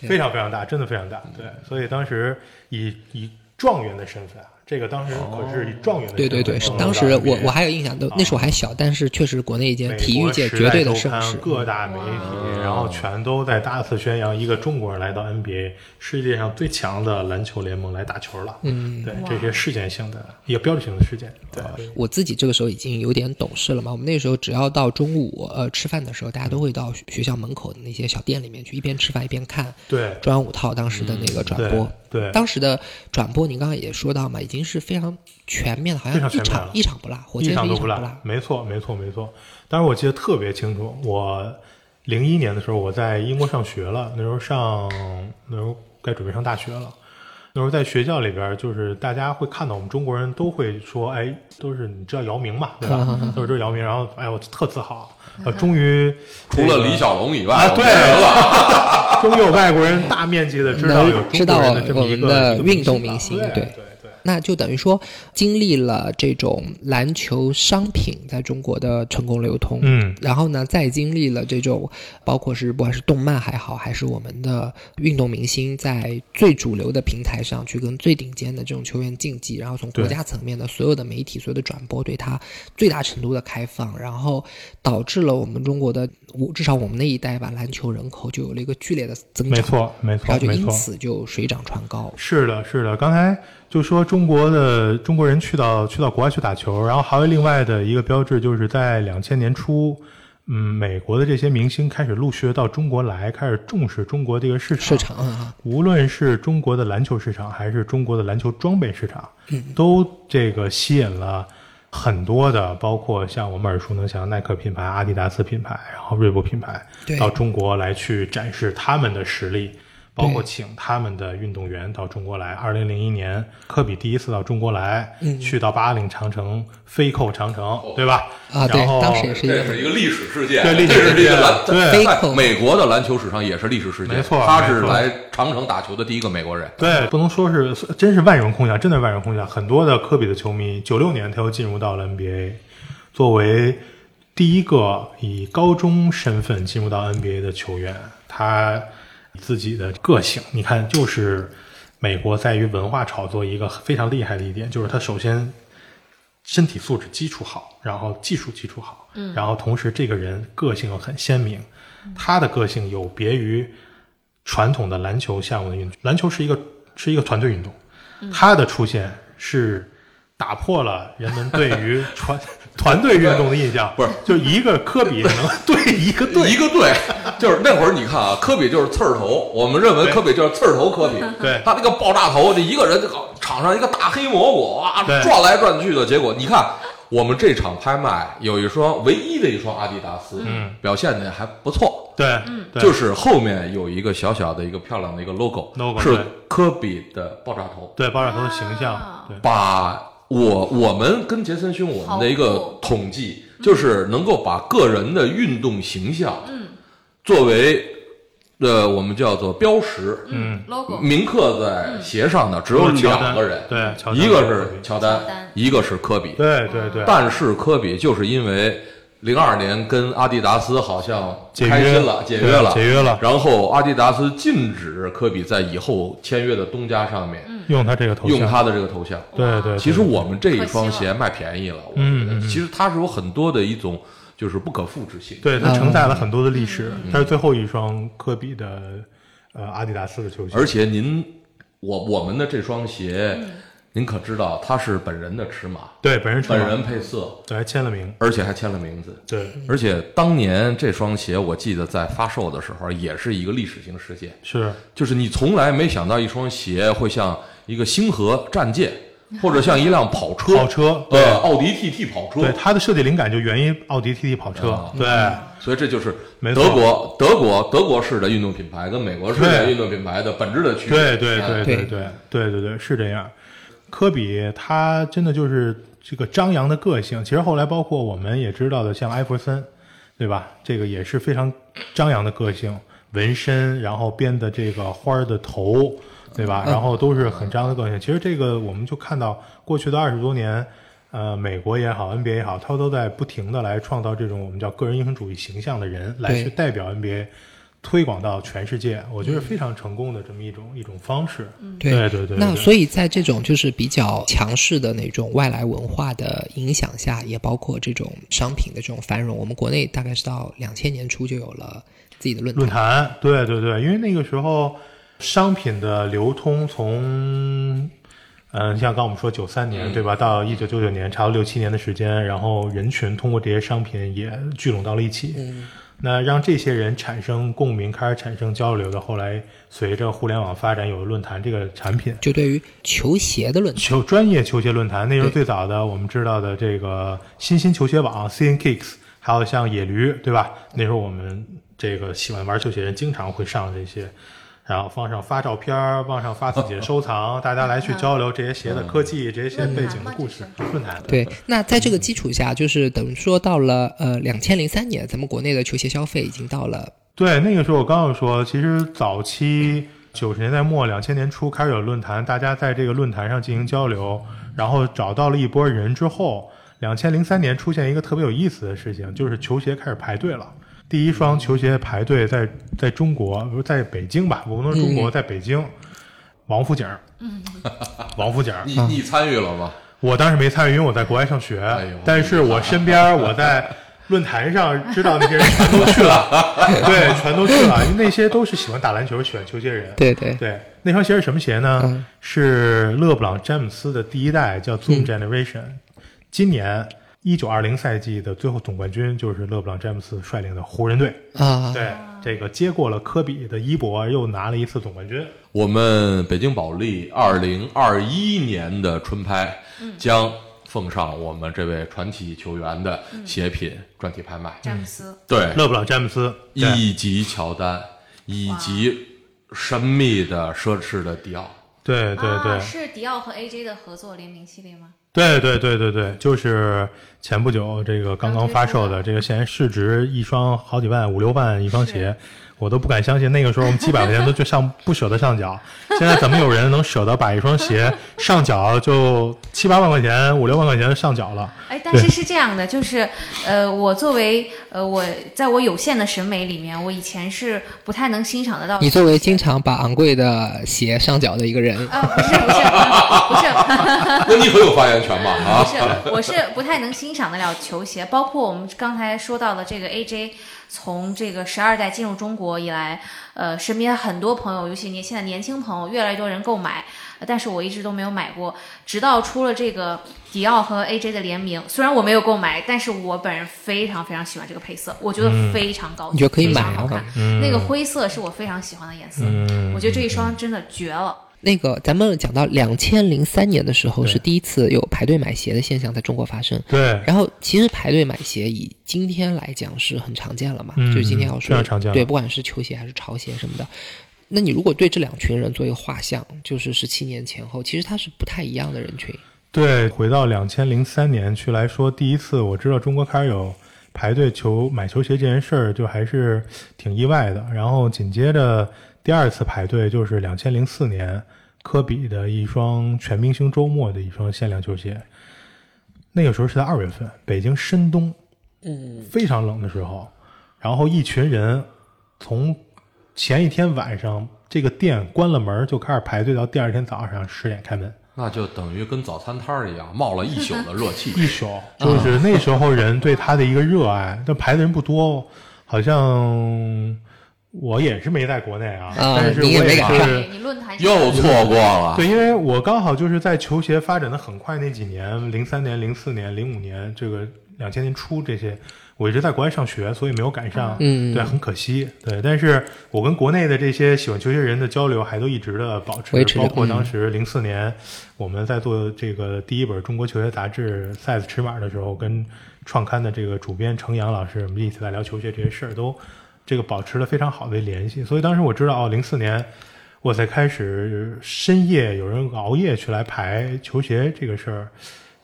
对，非常非常大，真的非常大。对，所以当时以以状元的身份啊，这个当时可是以状元的对对对，是当时我我还有印象，都那时候我还小，但是确实国内一件体育界绝对的盛世。各大媒体，然后全都在大肆宣扬一个中国人来到 NBA，世界上最强的篮球联盟来打球了。嗯，对，这些事件性的一个标志性的事件。对，我自己这个时候已经有点懂事了嘛。我们那时候只要到中午呃吃饭的时候，大家都会到学学校门口的那些小店里面去，一边吃饭一边看对中央五套当时的那个转播。嗯对对当时的转播您刚刚也说到嘛，已经是非常全面的，好像一场常全面一场不落，火箭一场都不落一场不落。。没错，没错，没错。当时我记得特别清楚，我零一年的时候，我在英国上学了，那时候上那时候该准备上大学了。那时候在学校里边，就是大家会看到我们中国人都会说，哎，都是你知道姚明嘛，对吧？都是知道姚明，然后哎，我特自豪，呃，终于除了李小龙以外，啊，对了。终有外国人大面积的知道有知道中国人的这么一我个运动明明星对。那就等于说，经历了这种篮球商品在中国的成功流通，嗯，然后呢，再经历了这种，包括是不管是动漫还好，还是我们的运动明星在最主流的平台上去跟最顶尖的这种球员竞技，然后从国家层面的所有的媒体、所有的转播对他最大程度的开放，然后导致了我们中国的，我至少我们那一代吧，篮球人口就有了一个剧烈的增长，没，错，没错然后，就没错。因此就水涨船高。是的，是的。刚才就说中国的中国人去到去到国外去打球，然后还有另外的一个标志，就是在两千年初，嗯，美国的这些明星开始陆续地到中国来，开始重视中国这个市场。市场啊，无论是中国的篮球市场，还是中国的篮球装备市场，都这个吸引了很多的，包括像我们耳熟能详耐克品牌、阿迪达斯品牌，然后锐步品牌到中国来去展示他们的实力。包括请他们的运动员到中国来。二零零一年，科比第一次到中国来，嗯去到八岭长城飞扣长城，对吧？啊，对然，后当时也是这是一个历史事件，对历史事件对飞在扣美国的篮球史上也是历史事件。没错他是来长城打球的第一个美国人。对，不能说是真是万人空巷，真的万人空巷。很多的科比的球迷，九六年他又进入到了 NBA，作为第一个以高中身份进入到 NBA 的球员，他自己的个性，你看，就是美国在于文化炒作一个非常厉害的一点，就是他首先身体素质基础好，然后技术基础好，嗯，然后同时这个人个性又很鲜明，他的个性有别于传统的篮球项目的运动。篮球是一个是一个团队运动，他的出现是打破了人们对于团团队运动的印象，不是。就一个科比能 对一个队，一个队，就是那会儿你看啊，科比就是刺儿头，我们认为科比就是刺儿头科比，对。他那个爆炸头，这一个人这个场上一个大黑蘑菇哇转来转去的，结果你看我们这场拍卖有一双唯一的一双阿迪达斯，嗯，表现的还不错，对，对。就是后面有一个小小的一个漂亮的一个 logo，, logo，是科比的爆炸头，对爆炸头的形象。把我我们跟杰森兄我们的一个统计，就是能够把个人的运动形象，嗯，作为呃我们叫做标识，嗯，logo。铭刻在鞋上的只有两个人，对一个是乔丹，一个是科比，对对对，但是科比就是因为零二年跟阿迪达斯好像解约开心了，解对约了，解约了。然后阿迪达斯禁止科比在以后签约的东家上面用他这个头像，用他的这个头像。对对，其实我们这一双鞋卖便宜了，我觉嗯其实它是有很多的一种就是不可复制性。对它承载了很多的历史，嗯它是最后一双科比的呃阿迪达斯的球鞋，而且您我我们的这双鞋，嗯您可知道它是本人的尺码，对本人尺码本人配色，对还签了名，而且还签了名字。对而且当年这双鞋，我记得在发售的时候也是一个历史性事件，是就是你从来没想到一双鞋会像一个星河战舰，或者像一辆跑车，跑车，对呃，奥迪 TT 跑车，对它的设计灵感就源于奥迪 TT 跑车啊，对所以这就是德国德国德国式的运动品牌跟美国式的运动品牌的本质的区别。对对对对对对对，是这样。科比他真的就是这个张扬的个性，其实后来包括我们也知道的，像艾弗森，对吧？这个也是非常张扬的个性，纹身，然后编的这个花儿的头，对吧？然后都是很张扬的个性。其实这个我们就看到过去的二十多年。呃，美国也好，NBA 也好，他都在不停的来创造这种我们叫个人英雄主义形象的人，来去代表 NBA，推广到全世界。我觉得非常成功的这么一种一种方式。对对对对，对那所以在这种就是比较强势的那种外来文化的影响下，也包括这种商品的这种繁荣，我们国内大概是到两千年初就有了自己的论坛。论坛，对对对，因为那个时候商品的流通从，嗯、像刚我们说九三年、嗯对吧，到一九九九年，差不多六七年的时间，然后人群通过这些商品也聚拢到了一起。嗯，那让这些人产生共鸣，开始产生交流的，后来随着互联网发展，有了论坛这个产品。就对于球鞋的论坛，球专业球鞋论坛，那时候最早的我们知道的这个新兴球鞋网 CN Kicks，还有像野驴，对吧？那时候我们这个喜欢玩球鞋人经常会上这些，然后往上发照片儿，往上发自己的收藏，大家来去交流这些鞋的科技、这些鞋背景的故事。论坛对，那在这个基础下，就是等于说到了呃两千零三年，咱们国内的球鞋消费已经到了对，那个时候我刚要说，其实早期九十年代末、两千年初开始有论坛，大家在这个论坛上进行交流，然后找到了一波人之后，两千零三年出现一个特别有意思的事情，就是球鞋开始排队了。第一双球鞋排队在在中国，不是在北京吧？我不能说中国，在北京，王府井儿，王府井儿，你你参与了吗？我当时没参与，因为我在国外上学。哎呦但是我身边我在论坛上知道那些人全都去了，对，全都去了，因为那些都是喜欢打篮球、喜欢球鞋人。对对对，那双鞋是什么鞋呢？嗯是勒布朗詹姆斯的第一代，叫 Zoom Generation。今年一九二零赛季的最后总冠军就是勒布朗詹姆斯率领的湖人队。啊，对，这个接过了科比的衣钵，又拿了一次总冠军。我们北京保利二零二一年的春拍将奉上我们这位传奇球员的鞋品专题拍卖。詹姆斯，对，勒布朗詹姆斯，对以及乔丹，以及神秘的奢侈的迪奥。对对对啊，是迪奥和 AJ 的合作联名系列吗？对对对对对，就是前不久这个刚刚发售的这个，现在市值一双好几万、五六万一双鞋，我都不敢相信。那个时候我们 几百块钱都就上不舍得上脚，现在怎么有人能舍得把一双鞋上脚就七八万块钱、五六万块钱上脚了？哎，但是是这样的，就是呃，我作为呃，我在我有限的审美里面，我以前是不太能欣赏得到。你作为经常把昂贵的鞋上脚的一个人，啊，不是不是不是 那你很有发言权嘛？啊不，是，我是不太能欣赏得了球鞋，包括我们刚才说到的这个 AJ，从这个十二代进入中国以来，呃，身边很多朋友，尤其年现在年轻朋友，越来越多人购买，呃但是我一直都没有买过，直到出了这个迪奥和 AJ 的联名，虽然我没有购买，但是我本人非常非常喜欢这个配色，我觉得非常高级，你觉得可以非常买啊好看，嗯那个灰色是我非常喜欢的颜色，嗯。我觉得这一双真的绝了。那个咱们讲到两千零三年的时候是第一次有排队买鞋的现象在中国发生。对，然后其实排队买鞋以今天来讲是很常见了嘛，嗯就是今天要非说常常见了对，不管是球鞋还是潮鞋什么的。那你如果对这两群人做一个画像，就是十七年前后，其实他是不太一样的人群。对，回到两千零三年去来说，第一次我知道中国开始有排队求买球鞋这件事儿，就还是挺意外的。然后紧接着第二次排队就是两千零四年科比的一双全明星周末的一双限量球鞋，那个时候是在二月份，北京深冬，嗯，非常冷的时候，然后一群人从前一天晚上这个店关了门就开始排队，到第二天早上十点开门。那就等于跟早餐摊儿一样，冒了一宿的热气。一宿，就是那时候人对他的一个热爱。但排的人不多，好像我也是没在国内啊，啊但是我你也是你论坛又错过了，对，因为我刚好就是在球鞋发展的很快那几年，零三年、零四年、零五年，这个两千年初这些，我一直在国外上学，所以没有赶上。嗯对，很可惜。对，但是我跟国内的这些喜欢球鞋人的交流还都一直的保持，包括嗯当时零四年我们在做这个第一本中国球鞋杂志 size 尺码的时候，跟创刊的这个主编程阳老师，我们一起在聊球鞋这些事儿，都这个保持了非常好的联系。所以当时我知道，哦，零四年我才开始深夜有人熬夜去来排球鞋这个事儿，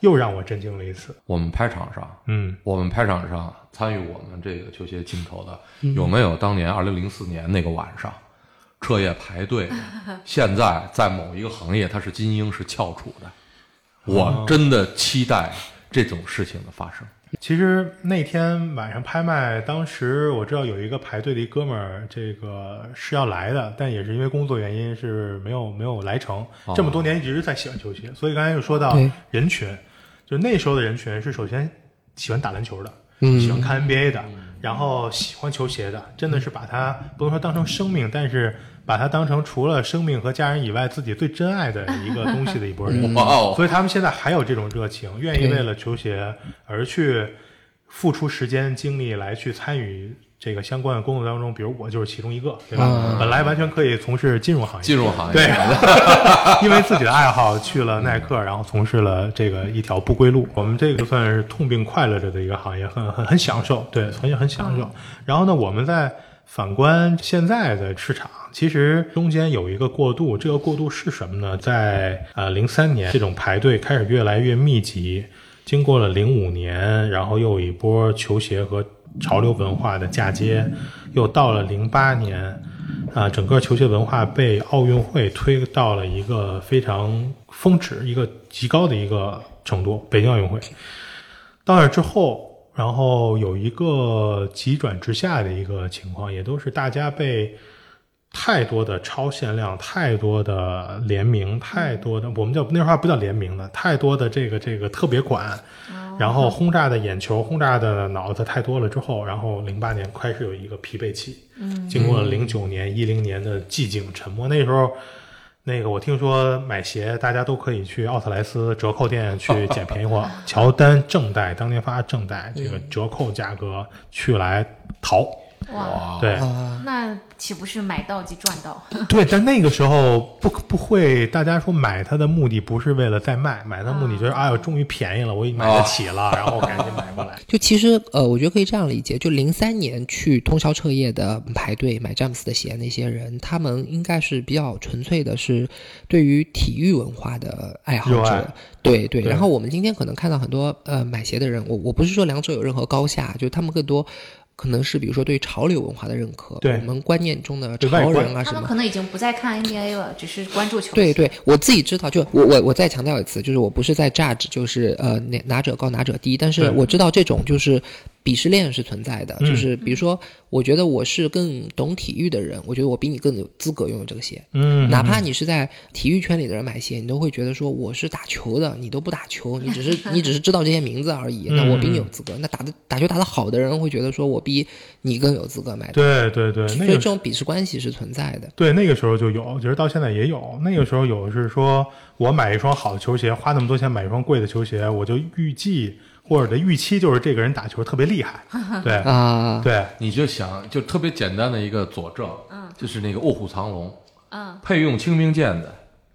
又让我震惊了一次。我们拍场上，嗯，我们拍场上参与我们这个球鞋进口的，有没有当年二零零四年那个晚上彻夜排队？现在在某一个行业，它是精英，是翘楚的。我真的期待这种事情的发生。其实那天晚上拍卖，当时我知道有一个排队的一哥们儿，这个是要来的，但也是因为工作原因是没有没有来成。哦这么多年一直在喜欢球鞋，所以刚才又说到人群，就那时候的人群是首先喜欢打篮球的，嗯喜欢看 NBA 的，然后喜欢球鞋的，真的是把它不能说当成生命，但是把它当成除了生命和家人以外自己最珍爱的一个东西的一波人。哇哦！所以他们现在还有这种热情，愿意为了球鞋而去付出时间精力来去参与这个相关的工作当中，比如我就是其中一个，对吧？啊本来完全可以从事金融行业，金融行业对，因为自己的爱好去了耐克，然后从事了这个一条不归路。我们这个算是痛并快乐着的一个行业，很很很享受，对，很很享受。然后呢，我们在反观现在的市场，其实中间有一个过渡，这个过渡是什么呢？在呃零三年，这种排队开始越来越密集，经过了零五年，然后又有一波球鞋和潮流文化的嫁接，又到了零八年。啊，整个球鞋文化被奥运会推到了一个非常峰值、一个极高的一个程度。北京奥运会到那之后，然后有一个急转直下的一个情况，也都是大家被太多的超限量、太多的联名、太多的我们叫那时候还不叫联名呢，太多的这个这个特别款，然后轰炸的眼球、轰炸的脑子太多了之后，然后零八年开始有一个疲惫期，嗯，经过了零九年、一零年的寂静沉默，那时候。那个，我听说买鞋大家都可以去奥特莱斯折扣店去捡便宜货，乔丹正代当年发正代这个折扣价格去来淘，哇，对，那岂不是买到即赚到？对，但那个时候不不会，大家说买它的目的不是为了再卖，买它的目的就是哎呦，终于便宜了，我买得起了，然后赶紧买过来。就其实呃，我觉得可以这样理解，就零三年去通宵彻夜的排队买詹姆斯的鞋那些人，他们应该是比较纯粹的，是对于体育文化的爱好者。对对。对然后我们今天可能看到很多呃买鞋的人，我我不是说两者有任何高下，就他们更多。可能是比如说对潮流文化的认可，对我们观念中的潮人啊什么，他们可能已经不再看 NBA 了，只是关注球鞋。对对，我自己知道，就我我我再强调一次，就是我不是在 judge，就是呃哪哪者高哪者低，但是我知道这种就是鄙视链是存在的，嗯就是比如说，我觉得我是更懂体育的人，我觉得我比你更有资格拥有这个鞋，嗯，哪怕你是在体育圈里的人买鞋，你都会觉得说我是打球的，你都不打球，你只是你只是知道这些名字而已，那我比你有资格。那打的打球打得好的人会觉得说我比你更有资格买，对对对，那个所以这种鄙视关系是存在的。对那个时候就有，其实到现在也有。那个时候有是说我买一双好的球鞋，花那么多钱买一双贵的球鞋，我就预计或者的预期就是这个人打球特别厉害，对啊，对。你就想，就特别简单的一个佐证，嗯，就是那个《卧虎藏龙》，嗯，配用清明剑的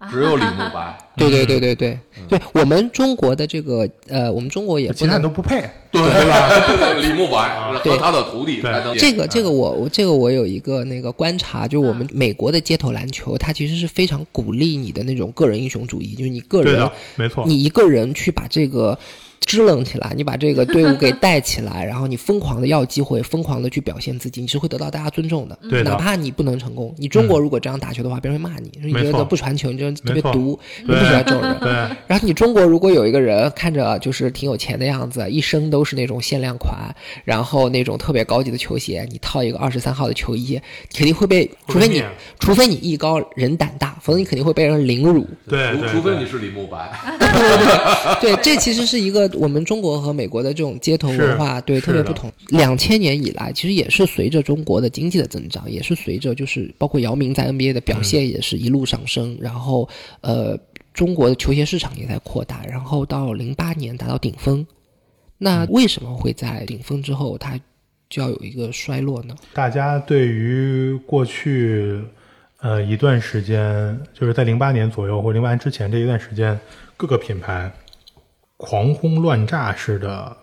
只有李慕白，对对对对对。对，我们中国的这个呃，我们中国也其他人都不配，对。吧？李慕白和他的徒弟才能这个这个我我这个我有一个那个观察，就我们美国的街头篮球，它其实是非常鼓励你的那种个人英雄主义，就是你个人，没错。你一个人去把这个支棱起来，你把这个队伍给带起来，然后你疯狂的要机会，疯狂的去表现自己，你是会得到大家尊重的。对的。哪怕你不能成功，你中国如果这样打球的话，别人会骂你，说你觉得不传球，你这特别毒，你不喜欢这种人。对，然后你中国如果有一个人看着就是挺有钱的样子，一身都是那种限量款，然后那种特别高级的球鞋，你套一个二十三号的球衣，肯定会被，除非你除非你艺高人胆大，否则你肯定会被人凌辱。对除非你是李慕白，对，这其实是一个我们中国和美国的这种街头文化对特别不同。两千年以来，其实也是随着中国的经济的增长，也是随着就是包括姚明在 NBA 的表现也是一路上升，然后呃，中国的球鞋市场也在扩大，然后到零八年达到顶峰。那为什么会在顶峰之后它就要有一个衰落呢？大家对于过去呃一段时间，就是在零八年左右或零八年之前这一段时间，各个品牌狂轰乱炸似的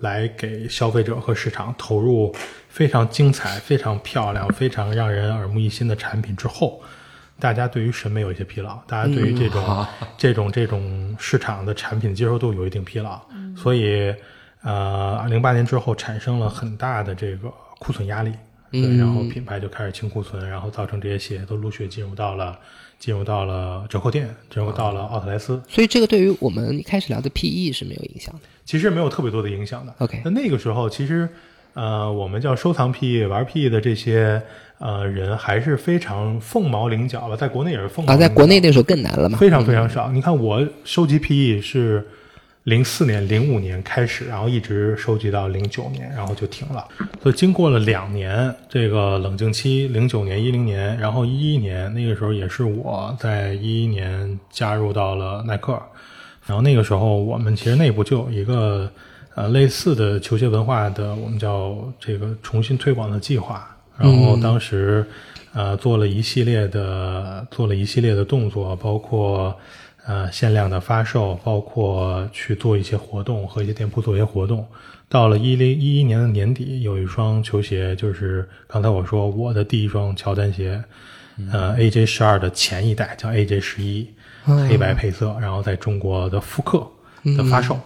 来给消费者和市场投入非常精彩、非常漂亮、非常让人耳目一新的产品之后。大家对于审美有一些疲劳，大家对于这种、这种这种市场的产品接受度有一定疲劳，所以呃，零八年之后产生了很大的这个库存压力，对，嗯。然后品牌就开始清库存，然后造成这些鞋都陆续进入到了进入到了折扣店，进入到了奥特莱斯，所以这个对于我们一开始聊的 PE 是没有影响的。其实没有特别多的影响的。OK 那那个时候其实呃，我们叫收藏 PE、玩 PE 的这些呃人还是非常凤毛麟角吧，在国内也是凤毛啊，麟角。在国内那时候更难了嘛。非常非常少。你看我收集 PE 是零四年、零五年开始，然后一直收集到零九年，然后就停了。所以经过了两年这个冷静期，零九年、一零年，然后一一年那个时候也是我在一一年加入到了耐克，然后那个时候我们其实内部就有一个。呃类似的球鞋文化的，我们叫这个重新推广的计划。然后当时呃做了一系列的做了一系列的动作，包括呃限量的发售，包括去做一些活动和一些店铺做一些活动。到了一零一一年的年底，有一双球鞋，就是刚才我说我的第一双乔丹鞋，呃，AJ 十二的前一代叫 AJ 十一，黑白配色，然后在中国的复刻的发售，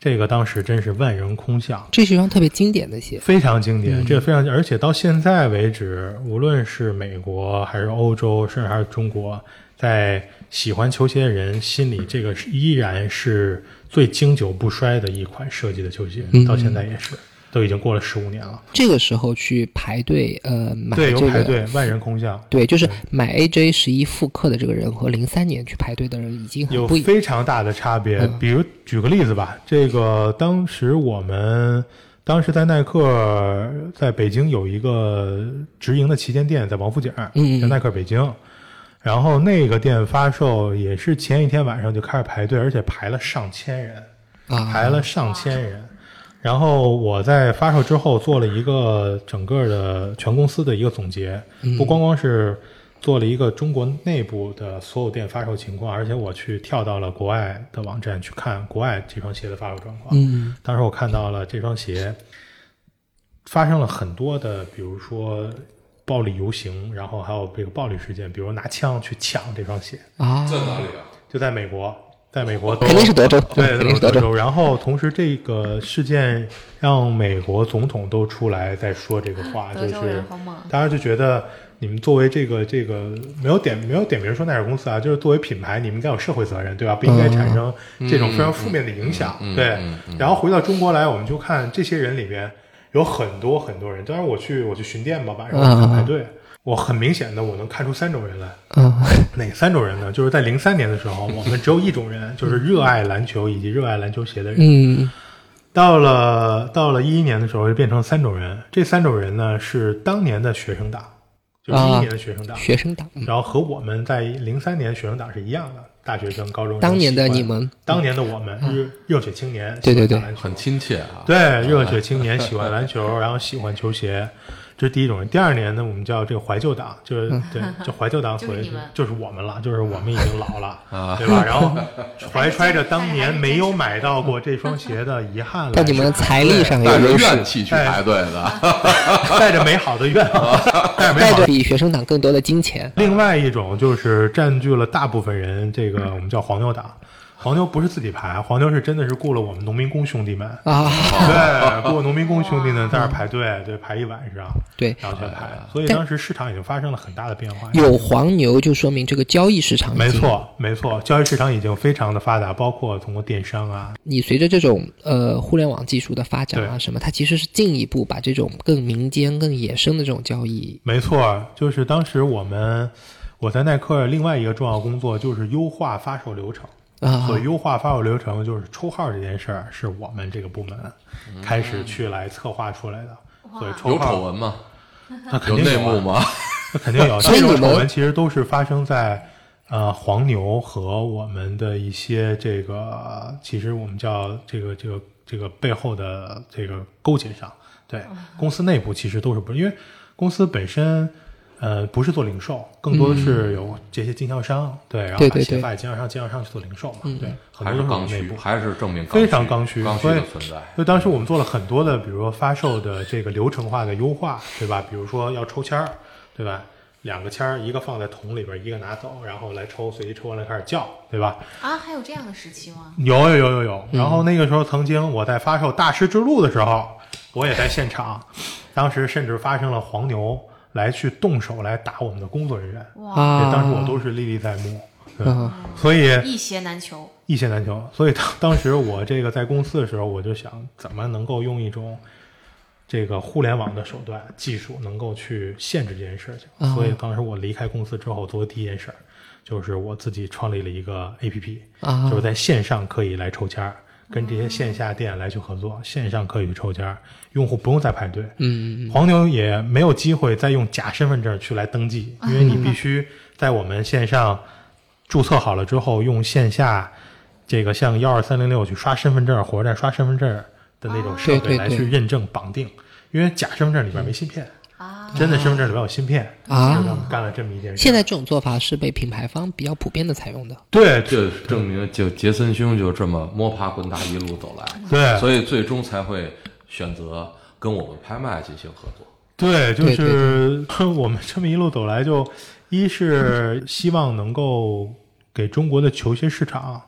这个当时真是万人空巷，这是一双特别经典的鞋。非常经典，这个非常，而且到现在为止，无论是美国还是欧洲，甚至还是中国，在喜欢球鞋的人心里，这个是依然是最经久不衰的一款设计的球鞋，到现在也是，都已经过了十五年了。这个时候去排队，呃，买对，有这个，排队，万人空巷。对，就是买 AJ 十一复刻的这个人和零三年去排队的人已经很有非常大的差别。嗯比如举个例子吧，这个当时我们当时在耐克在北京有一个直营的旗舰店，在王府井，嗯叫耐克北京。然后那个店发售也是前一天晚上就开始排队，而且排了上千人，啊，排了上千人。然后我在发售之后做了一个整个的全公司的一个总结，嗯不光光是做了一个中国内部的所有店发售情况，而且我去跳到了国外的网站去看国外这双鞋的发售状况。嗯当时我看到了这双鞋发生了很多的，比如说暴力游行，然后还有这个暴力事件，比如拿枪去抢这双鞋，啊，在哪里啊？就在美国，在美国肯定是德州，对，肯定是德州。然后同时，这个事件让美国总统都出来在说这个话，就是好猛。大家就觉得你们作为这个这个没有点没有点名说耐尔公司啊，就是作为品牌，你们应该有社会责任，对吧？不应该产生这种非常负面的影响。对。然后回到中国来，我们就看这些人里边有很多很多人。当然，我去我去巡店吧，晚上我看排队，我很明显的我能看出三种人来。嗯哪三种人呢？就是在零三年的时候，我们只有一种人，就是热爱篮球以及热爱篮球鞋的人。嗯到了到了一一年的时候，就变成三种人。这三种人呢，是当年的学生党，就是一一啊年的学生党，学生党，嗯然后和我们在零三年学生党是一样的，大学生、高中生。当年的你们，当年的我们，热热血青年，对对对喜欢篮球很亲切啊。对，热血青年喜欢篮球，然后喜欢球鞋，这是第一种人。第二年呢，我们叫这个怀旧党，就是对，就怀旧党所 谓就是就是我们了，就是我们已经老了，啊对吧？然后怀揣着当年没有买到过这双鞋的遗憾来，在你们的财力上有带着怨，气去排队的，带着美好的愿望。带着比学生党更多的金钱。另外一种就是占据了大部分人，这个我们叫黄牛党。黄牛不是自己排，黄牛是真的是雇了我们农民工兄弟们，啊，对，雇农民工兄弟们在那排队，对，排一晚上，对，然后去排，所以当时市场已经发生了很大的变化。有黄牛就说明这个交易市场没。错，没错，交易市场已经非常的发达，包括通过电商啊，你随着这种呃互联网技术的发展啊什么，它其实是进一步把这种更民间、更野生的这种交易没错，就是当时我们我在耐克另外一个重要工作就是优化发售流程。啊所以优化发售流程就是抽号这件事儿，是我们这个部门开始去来策划出来的。所以抽有号丑闻吗？那肯有定有啊内幕吗？那肯定有。这种所以丑闻其实都是发生在呃黄牛和我们的一些这个，其实我们叫这个这个这个背后的这个勾结上。对，公司内部其实都是不，因为公司本身。呃，不是做零售，更多的是有这些经销商，对，然后把鞋发给经销商，经销商去做零售嘛，对，很还多是刚需。还是证明非常刚需刚需的存在。所以当时我们做了很多的，比如说发售的这个流程化的优化，对吧？比如说要抽签儿，对吧？两个签儿，一个放在桶里边，一个拿走，然后来抽，随机抽完了开始叫，对吧？啊，还有这样的时期吗？有有有有有。然后那个时候，曾经我在发售大师之路的时候，我也在现场，当时甚至发生了黄牛来去动手来打我们的工作人员，哇，当时我都是历历在目。对，啊所以一鞋难求。一鞋难求。所以当当时我这个在公司的时候，我就想怎么能够用一种这个互联网的手段、技术，能够去限制这件事情。啊所以当时我离开公司之后，做的第一件事儿就是我自己创立了一个 APP，、啊就是在线上可以来抽签儿。跟这些线下店来去合作，线上可以去抽签儿，用户不用再排队，嗯，黄牛也没有机会再用假身份证去来登记，因为你必须在我们线上注册好了之后，用线下这个像幺二三零六去刷身份证，火车站刷身份证，的那种设备来去认证绑定，因为假身份证里边没芯片，啊，真的身份证里边有芯片啊他们干了这么一件事。现在这种做法是被品牌方比较普遍的采用的。对这证明就杰森兄就这么摸爬滚打一路走来，对所以最终才会选择跟我们拍卖进行合作。对，就对是我们这么一路走来就，一是希望能够给中国的球鞋市场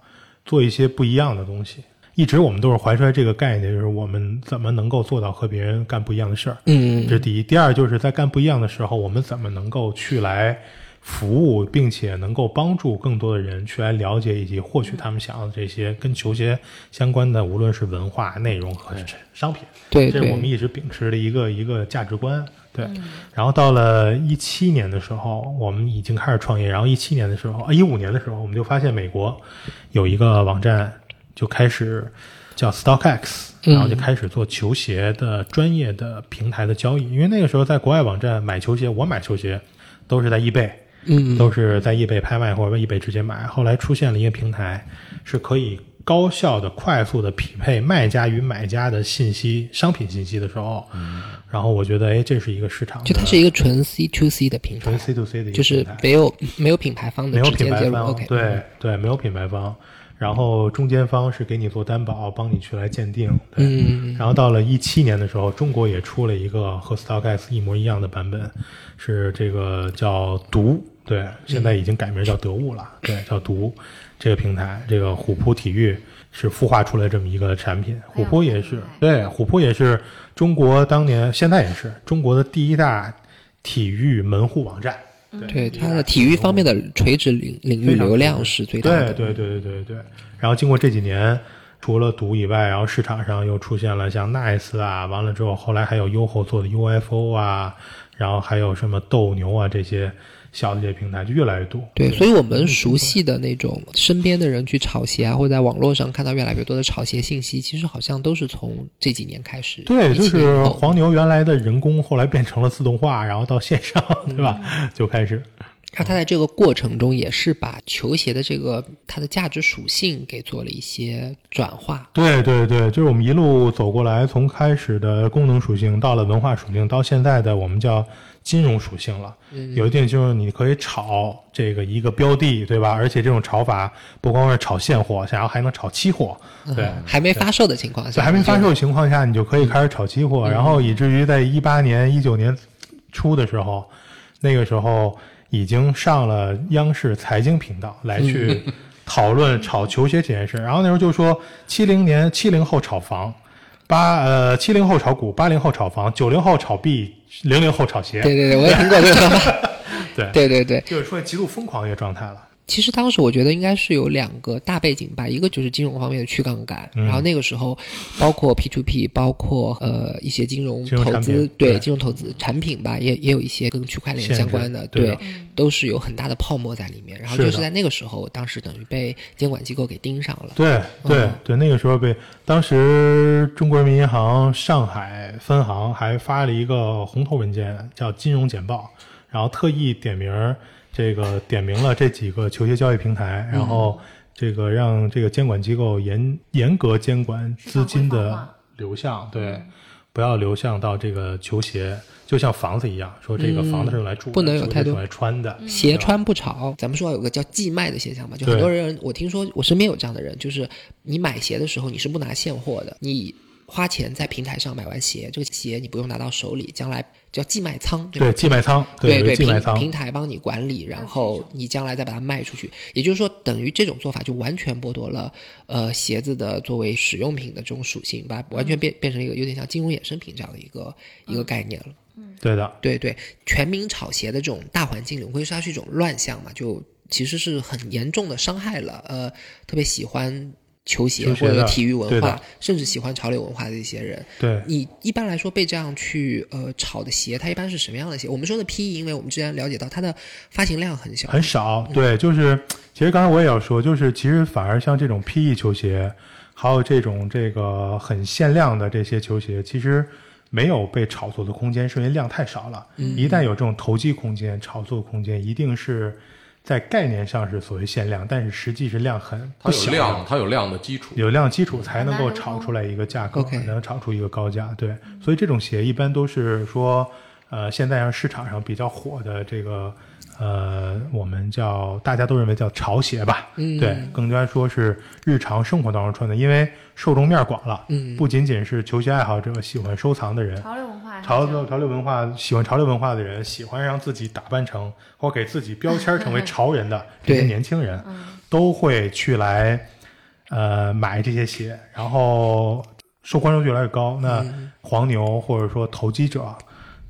做一些不一样的东西。一直我们都是怀揣这个概念，就是我们怎么能够做到和别人干不一样的事儿。嗯这是第一。第二，就是在干不一样的时候，我们怎么能够去来服务，并且能够帮助更多的人去来了解以及获取他们想要的这些跟球鞋相关的，无论是文化、内容和商品。对这是我们，一直秉持的一个一个价值观。对，然后到了一七年的时候，我们已经开始创业。然后一七年的时候，啊，一五年的时候，我们就发现美国有一个网站就开始叫 StockX，嗯。然后就开始做球鞋的专业的平台的交易。因为那个时候在国外网站买球鞋，我买球鞋都是在易贝，嗯。都是在易贝拍卖或者易贝直接买。后来出现了一个平台，是可以高效的、快速的匹配卖家与买家的信息、商品信息的时候，然后我觉得，哎，这是一个市场，就它是一个纯 C to C 的平台。纯，C to C 的一个就是平台没有没有品牌方的没有直接介入。品牌方 OK，对对，没有品牌方，然后中间方是给你做担保，帮你去来鉴定，对。嗯，然后到了一七年的时候，中国也出了一个和 StockX 一模一样的版本，是这个叫毒，对，现在已经改名叫得物了，对，叫毒这个平台，这个虎扑体育是孵化出来这么一个产品，虎扑也是，对，虎扑也是中国当年，现在也是中国的第一大体育门户网站，对它的体育方面的垂直领领域流量是最大的。对对对对对对。然后经过这几年，除了赌以外，然后市场上又出现了像 Nice 啊，完了之后，后来还有优厚做的 UFO 啊，然后还有什么斗牛啊这些小的这些平台就越来越多。对，所以我们熟悉的那种身边的人去炒鞋啊，或者在网络上看到越来越多的炒鞋信息，其实好像都是从这几年开始。对，就是黄牛原来的人工，后来变成了自动化，然后到线上，对吧？嗯就开始。那它在这个过程中也是把球鞋的这个它的价值属性给做了一些转化。对对对，就是我们一路走过来，从开始的功能属性，到了文化属性，到现在的我们叫金融属性了。有一定就是你可以炒这个一个标的，对吧？而且这种炒法不光是炒现货，然后还能炒期货，对。还没发售的情况下，在还没发售的情况下，你就可以开始炒期货，然后以至于在一八年、一九年初的时候，那个时候已经上了央视财经频道来去讨论炒球鞋这件事。然后那时候就说，七零年七零后炒房，八呃七零后炒股，八零后炒房，九零后炒币，零零后炒鞋。对对对，我也听过这个。对对对对，就是说极度疯狂的一个状态了。其实当时我觉得应该是有两个大背景吧，一个就是金融方面的去杠杆，嗯然后那个时候包括 P to P，包括呃一些金融投资品，对对金融投资产品吧，也也有一些跟区块链相关的，对的都是有很大的泡沫在里面。然后就是在那个时候，当时等于被监管机构给盯上了。对对嗯对，那个时候被当时中国人民银行上海分行还发了一个红头文件，叫《金融简报》，然后特意点名儿这个点名了这几个球鞋交易平台，然后这个让这个监管机构严严格监管资金的流向，对，不要流向到这个球鞋，就像房子一样，说这个房子是用来住的，不能有太多穿的，鞋穿不潮，咱们说有个叫寄卖的现象嘛，就很多人，我听说我身边有这样的人，就是你买鞋的时候你是不拿现货的，你花钱在平台上买完鞋，这个鞋你不用拿到手里，将来叫寄卖仓，对吧？对，寄卖仓，对有寄卖仓，平平台帮你管理，然后你将来再把它卖出去。也就是说，等于这种做法就完全剥夺了呃鞋子的作为使用品的这种属性，把它完全变变成一个有点像金融衍生品这样的一个一个概念了。嗯对的，对对，全民炒鞋的这种大环境里，我会说它是一种乱象嘛，就其实是很严重的伤害了呃特别喜欢球鞋或者体育文化，甚至喜欢潮流文化的一些人。对。你一般来说被这样去呃炒的鞋，它一般是什么样的鞋？我们说的 PE，因为我们之前了解到它的发行量很小，很少，对，就是其实刚才我也要说，就是其实反而像这种 PE 球鞋，还有这种这个很限量的这些球鞋，其实没有被炒作的空间，是因为量太少了。一旦有这种投机空间、炒作空间，一定是在概念上是所谓限量，但是实际是量很它不小的。有量，它有量的基础。有量基础才能够炒出来一个价格 OK 能炒出一个高价。对，所以这种鞋一般都是说，呃，现在上市场上比较火的这个，呃，我们叫大家都认为叫潮鞋吧，嗯。对，更加说是日常生活当中穿的，因为受众面广了，嗯不仅仅是球鞋爱好者、喜欢收藏的人，潮流文化。潮流潮流文化喜欢潮流文化的人，喜欢让自己打扮成或给自己标签成为潮人的这些年轻人，嗯。都会去来呃买这些鞋，然后受关注度越来越高。那嗯。黄牛或者说投机者，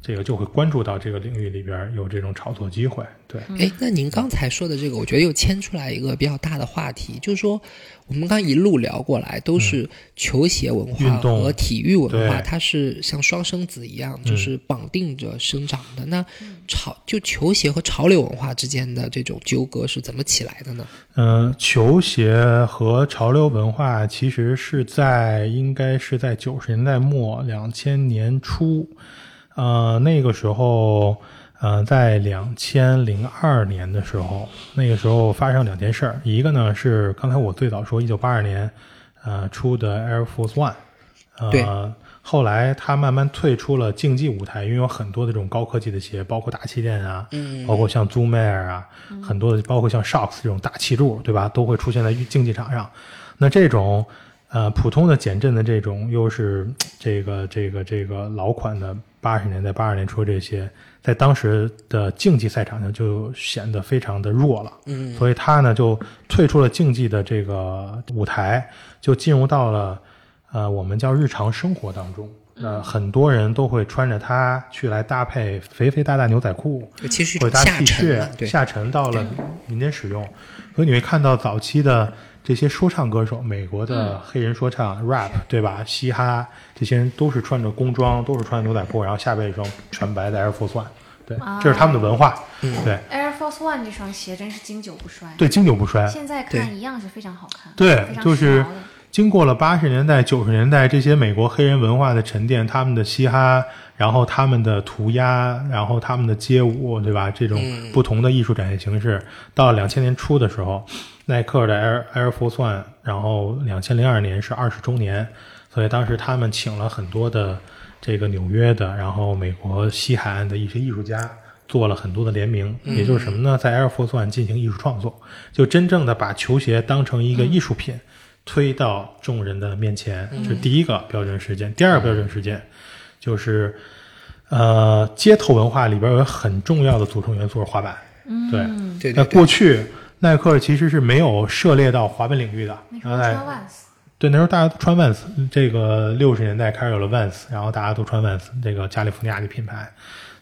这个就会关注到这个领域里边有这种炒作机会。对，哎，那您刚才说的这个，我觉得又牵出来一个比较大的话题，就是说，我们刚一路聊过来，都是球鞋文化和体育文化，它是像双生子一样，就是绑定着生长的。那潮就球鞋和潮流文化之间的这种纠葛是怎么起来的呢？嗯、球鞋和潮流文化其实是在应该是在九十年代末、两千年初，呃，那个时候，呃，在两千零二年的时候，那个时候发生两件事儿，一个呢是刚才我最早说一九八二年，呃出的 Air Force One，呃，后来它慢慢退出了竞技舞台，因为有很多的这种高科技的鞋，包括大气垫啊，嗯包括像 Zoom Air 啊，很多的包括像 Shocks 这种大气柱，对吧，都会出现在竞技场上。那这种呃普通的减震的这种，又是这个这个这个老款的八十年代八二年出这些，在当时的竞技赛场上就显得非常的弱了。嗯所以他呢就退出了竞技的这个舞台，就进入到了呃我们叫日常生活当中。呃，很多人都会穿着它去来搭配肥肥大大牛仔裤，或者搭 T，恤，对，下沉到了民间使用。所以你会看到早期的这些说唱歌手，美国的黑人说唱、rap，对吧？嘻哈这些人都是穿着工装，都是穿着牛仔裤，然后下边一双全白的 Air Force One，对，这是他们的文化。对。Air Force One 这双鞋真是经久不衰，对，经久不衰。现在看一样是非常好看，对就是经过了八十年代、九十年代这些美国黑人文化的沉淀，他们的嘻哈，然后他们的涂鸦，然后他们的街舞，对吧？这种不同的艺术展现形式，到两千年初的时候，耐克的 Air Air Force One，然后两千零二年是二十周年，所以当时他们请了很多的这个纽约的，然后美国西海岸的一些艺术家。做了很多的联名，也就是什么呢？在 Air Force One 进行艺术创作，就真正的把球鞋当成一个艺术品，推到众人的面前，这是第一个标准事件。第二个标准事件就是，呃，街头文化里边有很重要的组成元素是滑板。对，那对对对，过去耐克其实是没有涉猎到滑板领域的。那时穿 Vans，对，那时候大家都穿 Vans，这个六十年代开始有了 Vans，然后大家都穿 Vans，这个加利福尼亚的品牌，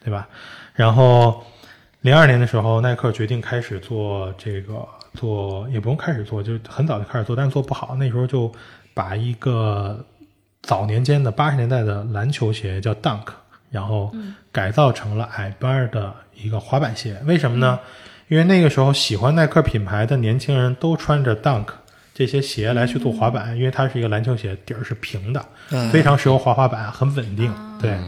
对吧？然后零二年的时候，耐克决定开始做这个做，也不用开始做，就很早就开始做，但是做不好。那时候就把一个早年间的八十年代的篮球鞋叫 Dunk，然后改造成了矮帮儿的一个滑板鞋。为什么呢？因为那个时候喜欢耐克品牌的年轻人都穿着 Dunk 这些鞋来去做滑板，因为它是一个篮球鞋，底儿是平的，嗯非常适合滑滑板，很稳定。对，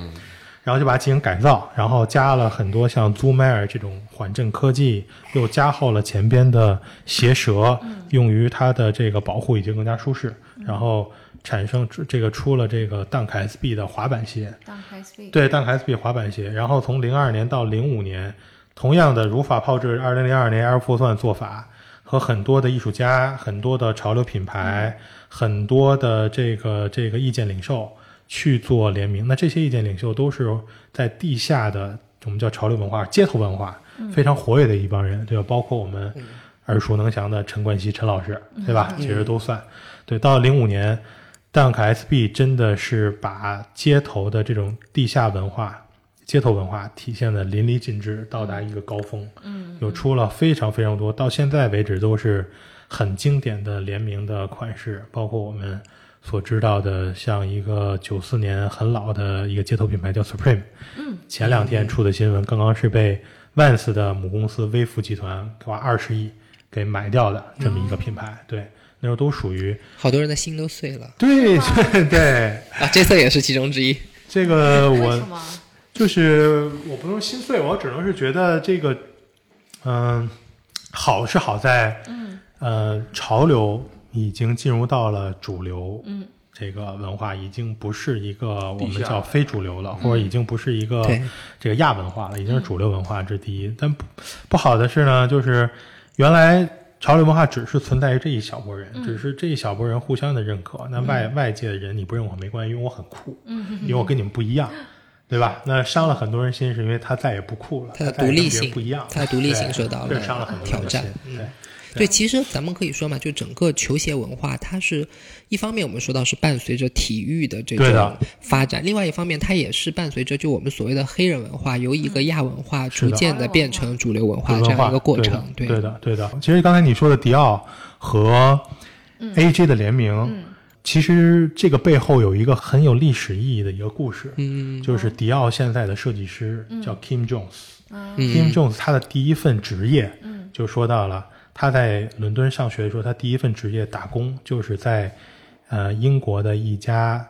然后就把它进行改造，然后加了很多像 Zoomar 这种缓震科技，又加厚了前边的鞋舌，用于它的这个保护已经更加舒适，然后产生这个出了这个 Dunk SB 的滑板鞋。，Dunk SB，对，Dunk SB 滑板鞋，然后从零二年到零五年，同样的如法炮制，二零零二年 Air Force One 做法，和很多的艺术家、很多的潮流品牌、很多的这个这个意见领袖去做联名。那这些意见领袖都是在地下的我们叫潮流文化、街头文化非常活跃的一帮人，对吧？包括我们耳熟能详的陈冠希陈老师，对吧？其实都算。对，到零五年。Dunk SB 真的是把街头的这种地下文化、街头文化体现的淋漓尽致，到达一个高峰。嗯，有出了非常非常多，到现在为止都是很经典的联名的款式，包括我们所知道的，像一个九四年很老的一个街头品牌叫 Supreme。嗯，前两天出的新闻，刚刚是被 Vans 的母公司微服集团花二十亿给买掉的这么一个品牌。对，那时候都属于好多人的心都碎了对对对。啊，这次也是其中之一。这个我？就是我不能心碎，我只能是觉得这个，嗯、好是好在，嗯，呃，潮流已经进入到了主流，嗯，这个文化已经不是一个我们叫非主流了，或者已经不是一个这个亚文化了，已经是主流文化之第一。但不不好的是呢，就是原来潮流文化只是存在于这一小波人，只是这一小波人互相的认可。那外、外界的人你不认我没关系，因为我很酷，嗯，因为我跟你们不一样。对吧？那伤了很多人心，是因为他再也不酷了，他的独立性不一样，他的独立性对受到了这伤了很多人的挑战心对。对，其实咱们可以说嘛，就整个球鞋文化，它是一方面我们说到是伴随着体育的这种发展，另外一方面它也是伴随着就我们所谓的黑人文化由一个亚文化逐渐的变成主流文化这样一个过对的程。对的，对的。其实刚才你说的迪奥和 AJ 的联名，其实这个背后有一个很有历史意义的一个故事，嗯。就是迪奥现在的设计师叫 Kim Jones。嗯。Kim Jones 他的第一份职业，就说到了他在伦敦上学的时候，他第一份职业打工就是在呃英国的一家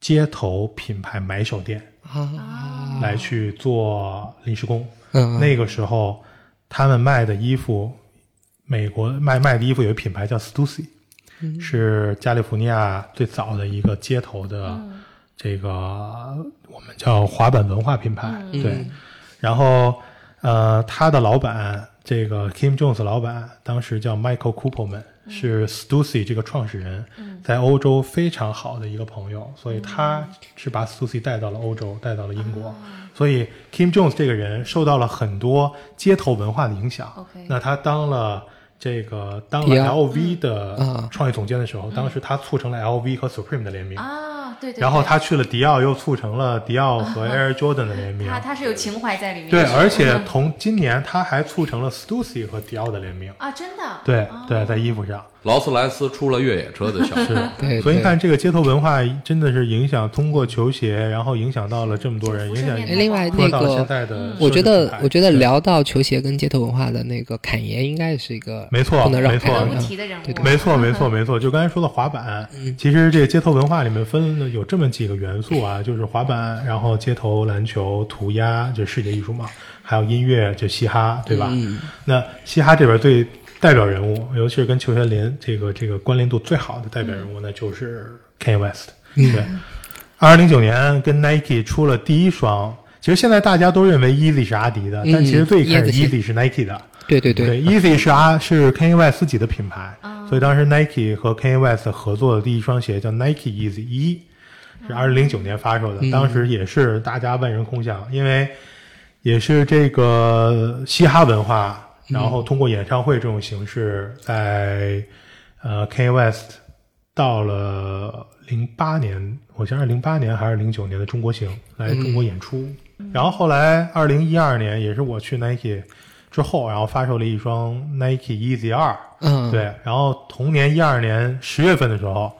街头品牌买手店啊，来去做临时工。嗯，那个时候，他们卖的衣服，美国卖卖的衣服有一个品牌叫 Stussy，、是加利福尼亚最早的一个街头的这个、我们叫滑板文化品牌。对，然后呃，他的老板这个 Kim Jones 老板当时叫 Michael Koopelman，、是 Stussy 这个创始人，在欧洲非常好的一个朋友，所以他是把 Stussy 带到了欧洲，带到了英国。所以 Kim Jones 这个人受到了很多街头文化的影响。那他当了这个当了 LV 的啊创意总监的时候，当时他促成了 LV 和 Supreme 的联名。啊，对对对。然后他去了迪奥，又促成了迪奥和 Air Jordan 的联名。他他是有情怀在里面。对，而且嗯同今年他还促成了 Stussy 和迪奥的联名。啊，真的。对哦对，在衣服上劳斯莱斯出了越野车的小 对，所以你看这个街头文化真的是影响，通过球鞋，然后影响到了这么多人，影响另外说到了那个现在的我觉得我觉得聊到球鞋跟街头文化的那个侃爷，应该是一个没错不能绕没错没错，没错，没错。就刚才说的滑板，其实这个街头文化里面分有这么几个元素啊，就是滑板，然后街头篮球、涂鸦，就世界艺术嘛，还有音乐，就嘻哈，对吧？那嘻哈这边最代表人物，尤其是跟球鞋联这个这个关联度最好的代表人物呢，就是 Kanye West。对，二零零九年跟 Nike 出了第一双。其实现在大家都认为 Easy 是阿迪的，但其实最开始 Easy 是 Nike 的。对对对，对，Easy 是阿是 Kanye West 自己的品牌，所以当时 Nike 和 Kanye West 合作的第一双鞋叫 Nike Easy 一，是二零零九年发售的，当时也是大家万人空巷，因为也是这个嘻哈文化，然后通过演唱会这种形式在，呃 Kanye West 到了零八年，我想是零八年还是零九年的中国行来中国演出，然后后来二零一二年也是我去 Nike 之后，然后发售了一双 Nike Easy 二，嗯，对，然后同年一二年十月份的时候，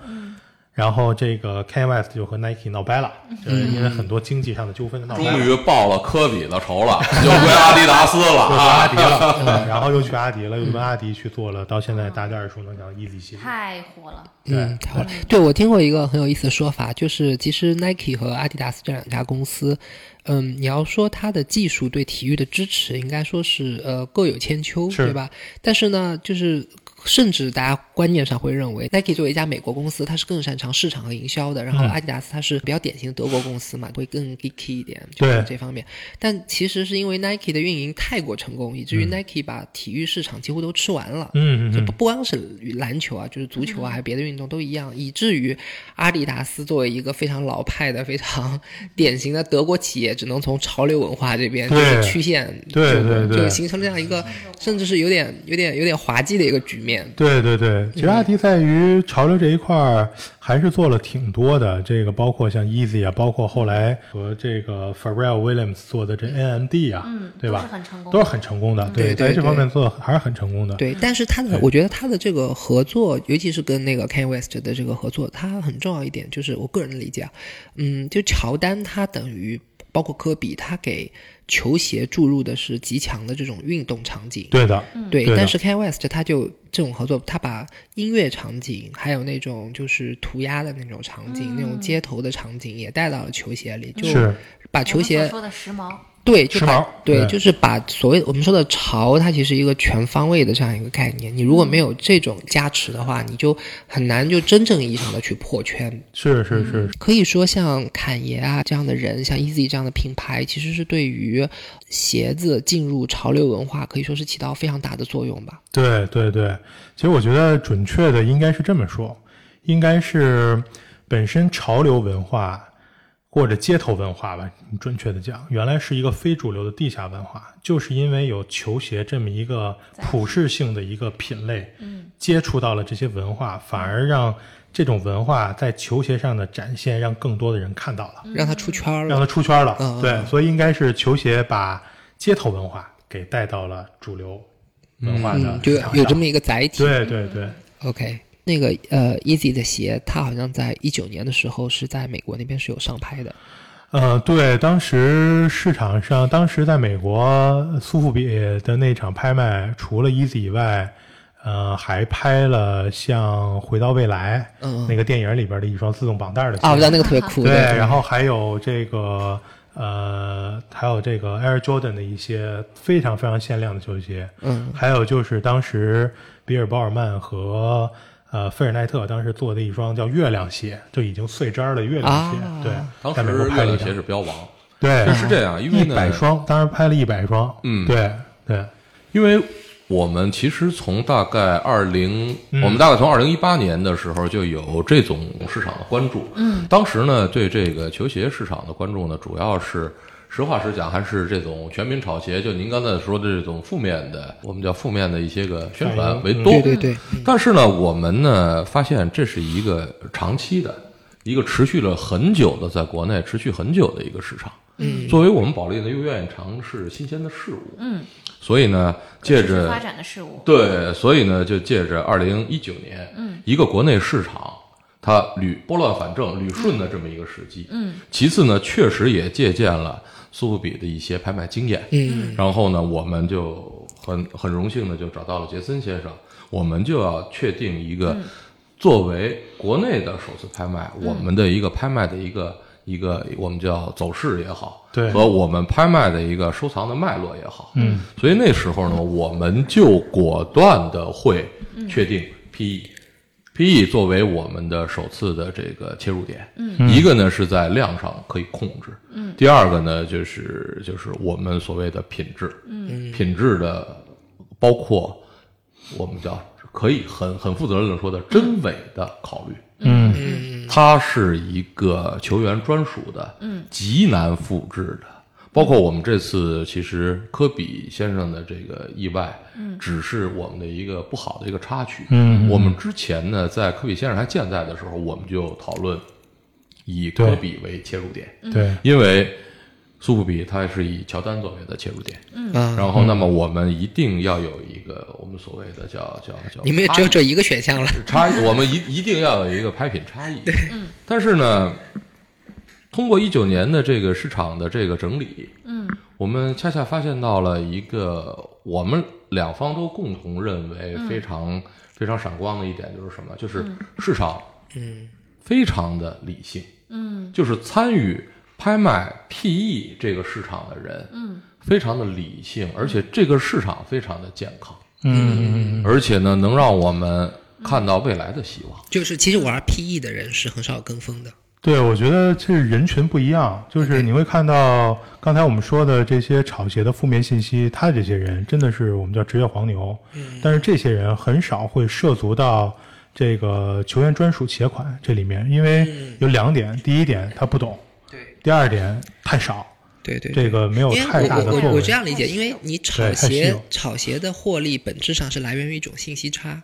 然后这个 Kanye West 就和 Nike 闹掰了，就是因为很多经济上的纠纷闹掰了。终于报了科比的仇了，又归阿迪达斯了又去阿啊！迪了，嗯然后又去阿迪了，又跟阿迪去做了，到现在大家耳熟能详的 Easy 系列。太火了。嗯，太火了。对，我听过一个很有意思的说法，就是其实 Nike 和阿迪达斯这两家公司，嗯，你要说它的技术对体育的支持，应该说是呃各有千秋，对吧？但是呢，就是。甚至大家观念上会认为，Nike 作为一家美国公司，它是更擅长市场和营销的。然后嗯阿迪达斯它是比较典型的德国公司嘛，会更 geeky 一点，就是对这方面。但其实是因为 Nike 的运营太过成功，以至于 Nike 把体育市场几乎都吃完了。嗯嗯嗯就不不光是篮球啊，就是足球啊，还有别的运动都一样，以至于阿迪达斯作为一个非常老派的、非常典型的德国企业，只能从潮流文化这边就是曲线对对对就形成这样一个，甚至是有点、有点、有点滑稽的一个局面。对对对，其实阿迪在于潮流这一块儿还是做了挺多的，这个包括像 Easy 啊，包括后来和这个 Pharrell Williams 做的这 NMD 啊，嗯，对吧？都是很成功的，都是很成功的，对对在这方面做的还是很成功的。对，但是他的，我觉得他的这个合作，尤其是跟那个 Kanye West 的这个合作，它很重要一点，就是我个人的理解啊，嗯，就乔丹他等于包括科比，他给球鞋注入的是极强的这种运动场景。对的，对，但是 Kanye West 他就这种合作，他把音乐场景，还有那种就是涂鸦的那种场景，那种街头的场景也带到了球鞋里，就是。把球鞋说的时髦，对，就把时髦对，对就是把所谓我们说的潮，它其实一个全方位的这样一个概念。你如果没有这种加持的话，你就很难就真正意义上的去破圈。是是是，可以说，像侃爷啊这样的人，像 Easy 这样的品牌，其实是对于鞋子进入潮流文化，可以说是起到非常大的作用吧。对对对。其实我觉得准确的应该是这么说，应该是本身潮流文化或者街头文化吧，准确的讲，原来是一个非主流的地下文化，就是因为有球鞋这么一个普适性的一个品类，嗯，接触到了这些文化，反而让这种文化在球鞋上的展现，让更多的人看到了。让它出圈了让了。它出圈了。对，所以应该是球鞋把街头文化给带到了主流文化的嗯，就有这么一个载体。对对对，OK，那个呃，Easy 的鞋，它好像在一九年的时候是在美国那边是有上拍的。呃，对，当时市场上，当时在美国苏富比的那场拍卖，除了 Easy 以外，呃，还拍了像《回到未来》嗯那个电影里边的一双自动绑带的鞋。啊，我知道那个特别酷。对，对，然后还有这个呃，还有这个 Air Jordan 的一些非常非常限量的球鞋，嗯，还有就是当时比尔·鲍尔曼和呃费尔奈特当时做的一双叫月亮鞋，就已经碎渣儿的月亮鞋，啊对，当时月亮拍了一张鞋是标王，对是这样，因为一，百双，当时拍了一百双，嗯对对，因为我们其实从大概二零、嗯我们大概从二零一八年的时候就有这种市场的关注。嗯，当时呢，对这个球鞋市场的关注呢，主要是实话实讲，还是这种全民炒鞋，就您刚才说的这种负面的，我们叫负面的一些个宣传为多。对对对，但是呢，我们呢发现这是一个长期的、一个持续了很久的，在国内持续很久的一个市场。嗯，作为我们保利呢，又愿意尝试新鲜的事物。嗯，所以呢，借着发展的事物。对，所以呢，就借着二零一九年，嗯，一个国内市场它屡拨乱反正、捋顺的这么一个时机，嗯，其次呢，确实也借鉴了苏富比的一些拍卖经验，嗯，然后呢，我们就很很荣幸的就找到了杰森先生，我们就要确定一个作为国内的首次拍卖，我们的一个拍卖的一个。一个我们叫走势也好，对。和我们拍卖的一个收藏的脉络也好，嗯，所以那时候呢，我们就果断的会确定 PE。PE 作为我们的首次的这个切入点，嗯，一个呢是在量上可以控制，嗯，第二个呢就是就是我们所谓的品质，嗯，品质的包括我们叫可以很很负责任的说的真伪的考虑，嗯。它是一个球员专属的，嗯，极难复制的。包括我们这次其实科比先生的这个意外，嗯，只是我们的一个不好的一个插曲。嗯我们之前呢，在科比先生还健在的时候，我们就讨论以科比为切入点，对，因为苏富比它是以乔丹作为的切入点，嗯，然后那么我们一定要有一个我们所谓的叫叫叫你们也只有这一个选项了。差异，我们一一定要有一个拍品差异。对，但是呢，通过一九年的这个市场的这个整理，嗯，我们恰恰发现到了一个我们两方都共同认为非常、非常闪光的一点，就是什么？就是市场，嗯，非常的理性，嗯，就是参与拍卖 PE 这个市场的人，嗯，非常的理性，而且这个市场非常的健康。嗯嗯而且呢，能让我们看到未来的希望。就是其实玩 PE 的人是很少跟风的。对，我觉得这人群不一样，就是你会看到刚才我们说的这些炒鞋的负面信息，他这些人真的是我们叫职业黄牛，嗯但是这些人很少会涉足到这个球员专属鞋款这里面，因为有两点，第一点他不懂，对第二点太少，对对，这个没有太大的作为我我我这。样理解，因为你炒鞋炒鞋的获利本质上是来源于一种信息差，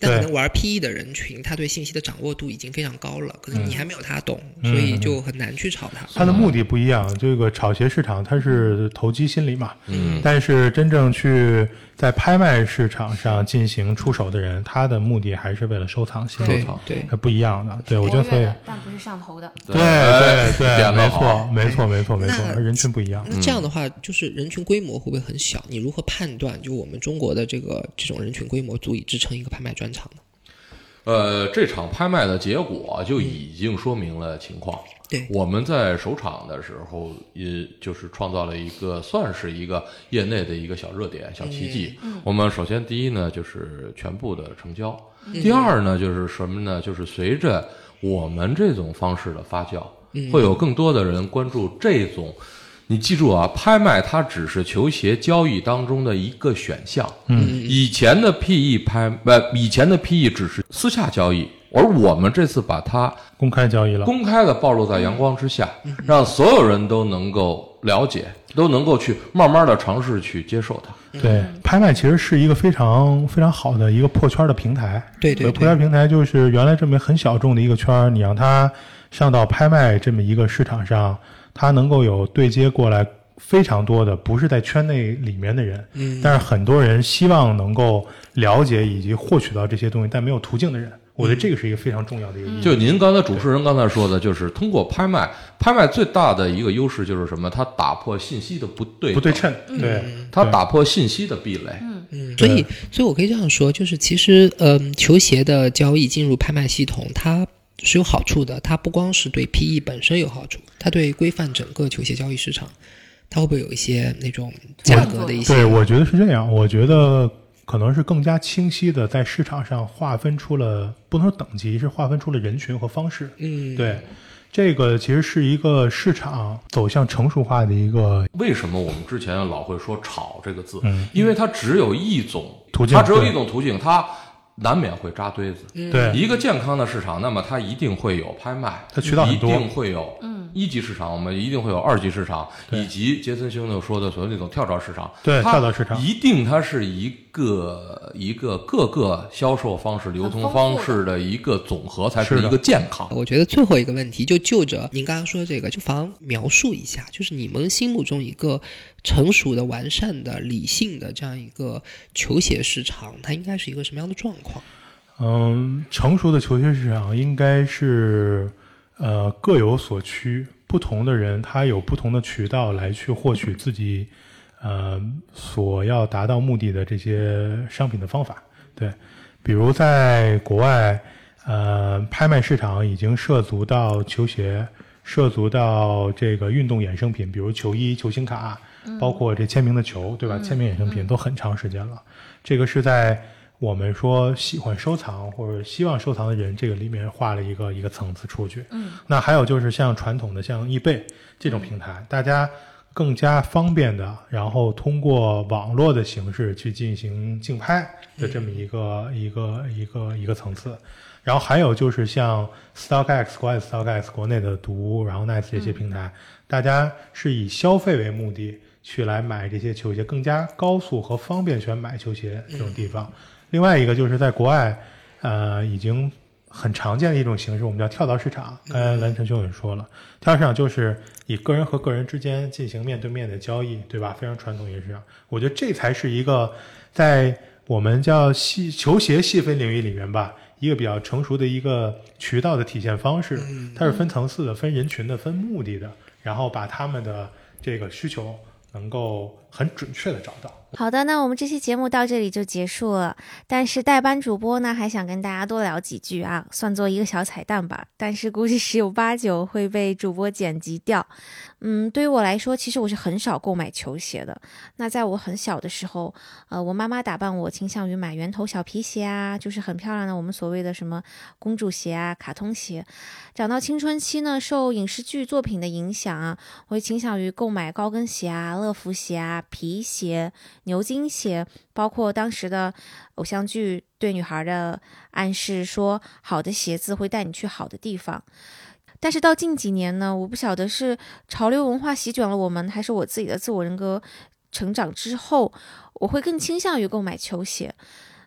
但可能玩 PE 的人群，他对信息的掌握度已经非常高了，可能你还没有他懂，嗯。所以就很难去炒他。他的目的不一样，这个炒鞋市场它是投机心理嘛，嗯，但是真正去在拍卖市场上进行出手的人，他的目的还是为了收藏心对理，对，它不一样的。对，我觉得所以但不是上头的。对对对，没错没错没错没错，人群不一样。那这样的话，就是人群规模会不会很小？你如何判断，就我们中国的这个这种人群规模足以支撑一个拍卖专场呢？呃，这场拍卖的结果就已经说明了情况。对我们在首场的时候，也就是创造了一个算是一个业内的一个小热点、小奇迹。我们首先第一呢，就是全部的成交；第二呢，就是什么呢？就是随着我们这种方式的发酵，会有更多的人关注这种。你记住啊，拍卖它只是球鞋交易当中的一个选项。嗯，以前的 PE 拍不，以前的 PE 只是私下交易，而我们这次把它公开交易了。公开的暴露在阳光之下，让所有人都能够了解，都能够去慢慢的尝试去接受它。对，拍卖其实是一个非常非常好的一个破圈的平台。对对对破圈平台就是原来这么很小众的一个圈儿，你让它上到拍卖这么一个市场上，它能够有对接过来非常多的不是在圈内里面的人，嗯，但是很多人希望能够了解以及获取到这些东西，但没有途径的人，我觉得这个是一个非常重要的一个意义。就您刚才主持人刚才说的，就是通过拍卖，拍卖最大的一个优势就是什么？它打破信息的不对不对称，对，它打破信息的壁垒。嗯。所以，所以我可以这样说，就是其实，嗯、球鞋的交易进入拍卖系统，它是有好处的。它不光是对 PE 本身有好处，它对规范整个球鞋交易市场，它会不会有一些那种价格的一些？对，我觉得是这样。我觉得可能是更加清晰的在市场上划分出了，不能说等级，是划分出了人群和方式。嗯，对，这个其实是一个市场走向成熟化的一个为什么我们之前老会说“炒”这个字？嗯因为它只有一种途径它只有一种途径，它难免会扎堆子。对。一个健康的市场，那么它一定会有拍卖，它渠道多。一定会有嗯。一级市场，我们一定会有二级市场，以及杰森兄弟说的所谓那种跳蚤市场。对跳蚤市场。一定它是一个一个各个销售方式、流通方式的一个总和，才是一个健康。我觉得最后一个问题就就着您刚刚说的这个，就妨描述一下，就是你们心目中一个成熟的、完善的、理性的这样一个球鞋市场，它应该是一个什么样的状况？嗯，成熟的球鞋市场应该是呃各有所趋，不同的人他有不同的渠道来去获取自己呃所要达到目的的这些商品的方法。对，比如在国外，呃，拍卖市场已经涉足到球鞋，涉足到这个运动衍生品，比如球衣、球星卡，包括这签名的球，对吧？签名衍生品都很长时间了。这个是在我们说喜欢收藏或者希望收藏的人这个里面画了一个一个层次出去。嗯，那还有就是像传统的像易贝这种平台，大家更加方便的，然后通过网络的形式去进行竞拍的这么一个、一个一个一个层次。然后还有就是像 StockX 国外 StockX 国内的读，然后 Nice 这些平台，大家是以消费为目的去来买这些球鞋，更加高速和方便选买球鞋这种地方。另外一个就是在国外，呃，已经很常见的一种形式，我们叫跳蚤市场。刚才蓝晨兄也说了，跳蚤市场就是以个人和个人之间进行面对面的交易，对吧？非常传统一个市场。我觉得这才是一个在我们叫细球鞋细分领域里面吧，一个比较成熟的一个渠道的体现方式。它是分层次的、分人群的、分目的的，然后把他们的这个需求能够很准确的找到。好的，那我们这期节目到这里就结束了。但是代班主播呢，还想跟大家多聊几句啊，算做一个小彩蛋吧。但是估计十有八九会被主播剪辑掉。嗯，对于我来说，其实我是很少购买球鞋的。那在我很小的时候，呃，我妈妈打扮我倾向于买圆头小皮鞋啊，就是很漂亮的我们所谓的什么公主鞋啊、卡通鞋。长到青春期呢，受影视剧作品的影响啊，我会倾向于购买高跟鞋啊、乐福鞋啊、皮鞋。牛津鞋，包括当时的偶像剧对女孩的暗示，说好的鞋子会带你去好的地方。但是到近几年呢，我不晓得是潮流文化席卷了我们，还是我自己的自我人格成长之后，我会更倾向于购买球鞋。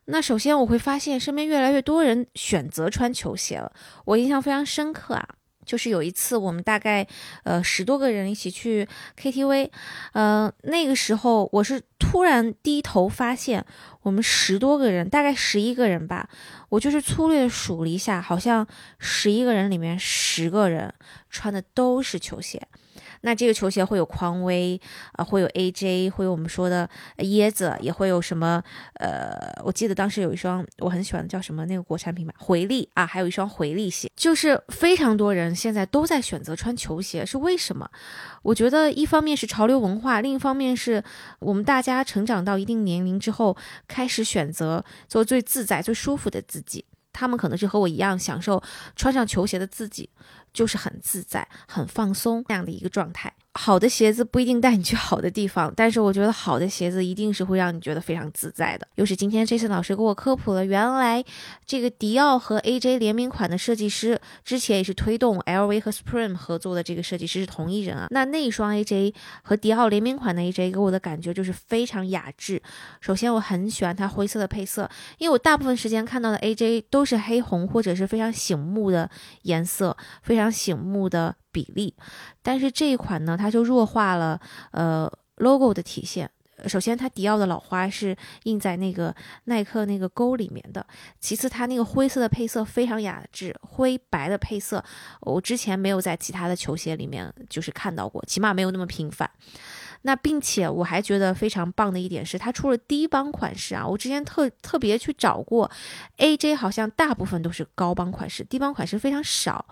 那首先我会发现身边越来越多人选择穿球鞋了，我印象非常深刻啊。就是有一次，我们大概呃十多个人一起去 KTV，呃那个时候我是突然低头发现，我们十多个人，大概十一个人吧，我就是粗略数了一下，好像十一个人里面十个人穿的都是球鞋。那这个球鞋会有匡威，呃，会有 AJ，会有我们说的椰子，也会有什么呃，我记得当时有一双我很喜欢的叫什么那个国产品牌回力啊，还有一双回力鞋，就是非常多人现在都在选择穿球鞋，是为什么？我觉得一方面是潮流文化，另一方面是我们大家成长到一定年龄之后，开始选择做最自在、最舒服的自己。他们可能是和我一样享受穿上球鞋的自己，就是很自在、很放松那样的一个状态。好的鞋子不一定带你去好的地方，但是我觉得好的鞋子一定是会让你觉得非常自在的。又是今天 Jason 老师给我科普了，原来这个迪奥和 AJ 联名款的设计师之前也是推动 LV 和 Supreme 合作的这个设计师是同一人啊。那那一双 AJ 和迪奥联名款的 AJ 给我的感觉就是非常雅致。首先我很喜欢它灰色的配色，因为我大部分时间看到的 AJ 都是黑红或者是非常醒目的颜色，非常醒目的比例。但是这一款呢，它就弱化了呃 logo 的体现。首先，它迪奥的老花是印在那个耐克那个勾里面的。其次，它那个灰色的配色非常雅致，灰白的配色，我之前没有在其他的球鞋里面就是看到过，起码没有那么频繁。那并且我还觉得非常棒的一点是，它出了低帮款式啊！我之前特特别去找过，AJ 好像大部分都是高帮款式，低帮款式非常少。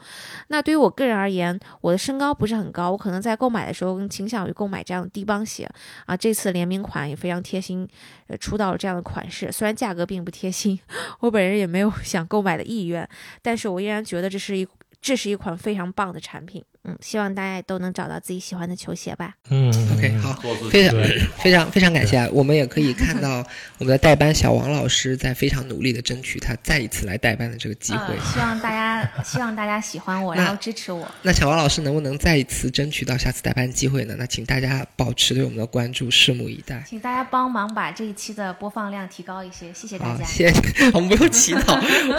那对于我个人而言，我的身高不是很高，我可能在购买的时候更倾向于购买这样低帮鞋啊。这次联名款也非常贴心，呃，出到了这样的款式，虽然价格并不贴心，我本人也没有想购买的意愿，但是我依然觉得这是一这是一款非常棒的产品。嗯，希望大家都能找到自己喜欢的球鞋吧。嗯 OK，好非常非常非常感谢啊！我们也可以看到 我们的代班小王老师在非常努力的争取他再一次来代班的这个机会。呃希望大家希望大家喜欢我，然后支持我。那小王老师能不能再一次争取到下次代班机会呢？那请大家保持对我们的关注，拭目以待。请大家帮忙把这一期的播放量提高一些，谢谢大，家。谢谢，我们不用祈祷，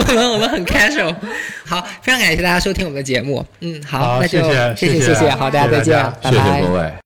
我们我们很 casual。好，非常感谢大家收听我们的节目。嗯，好，好那就谢谢谢谢好，大家再见拜谢拜谢各位。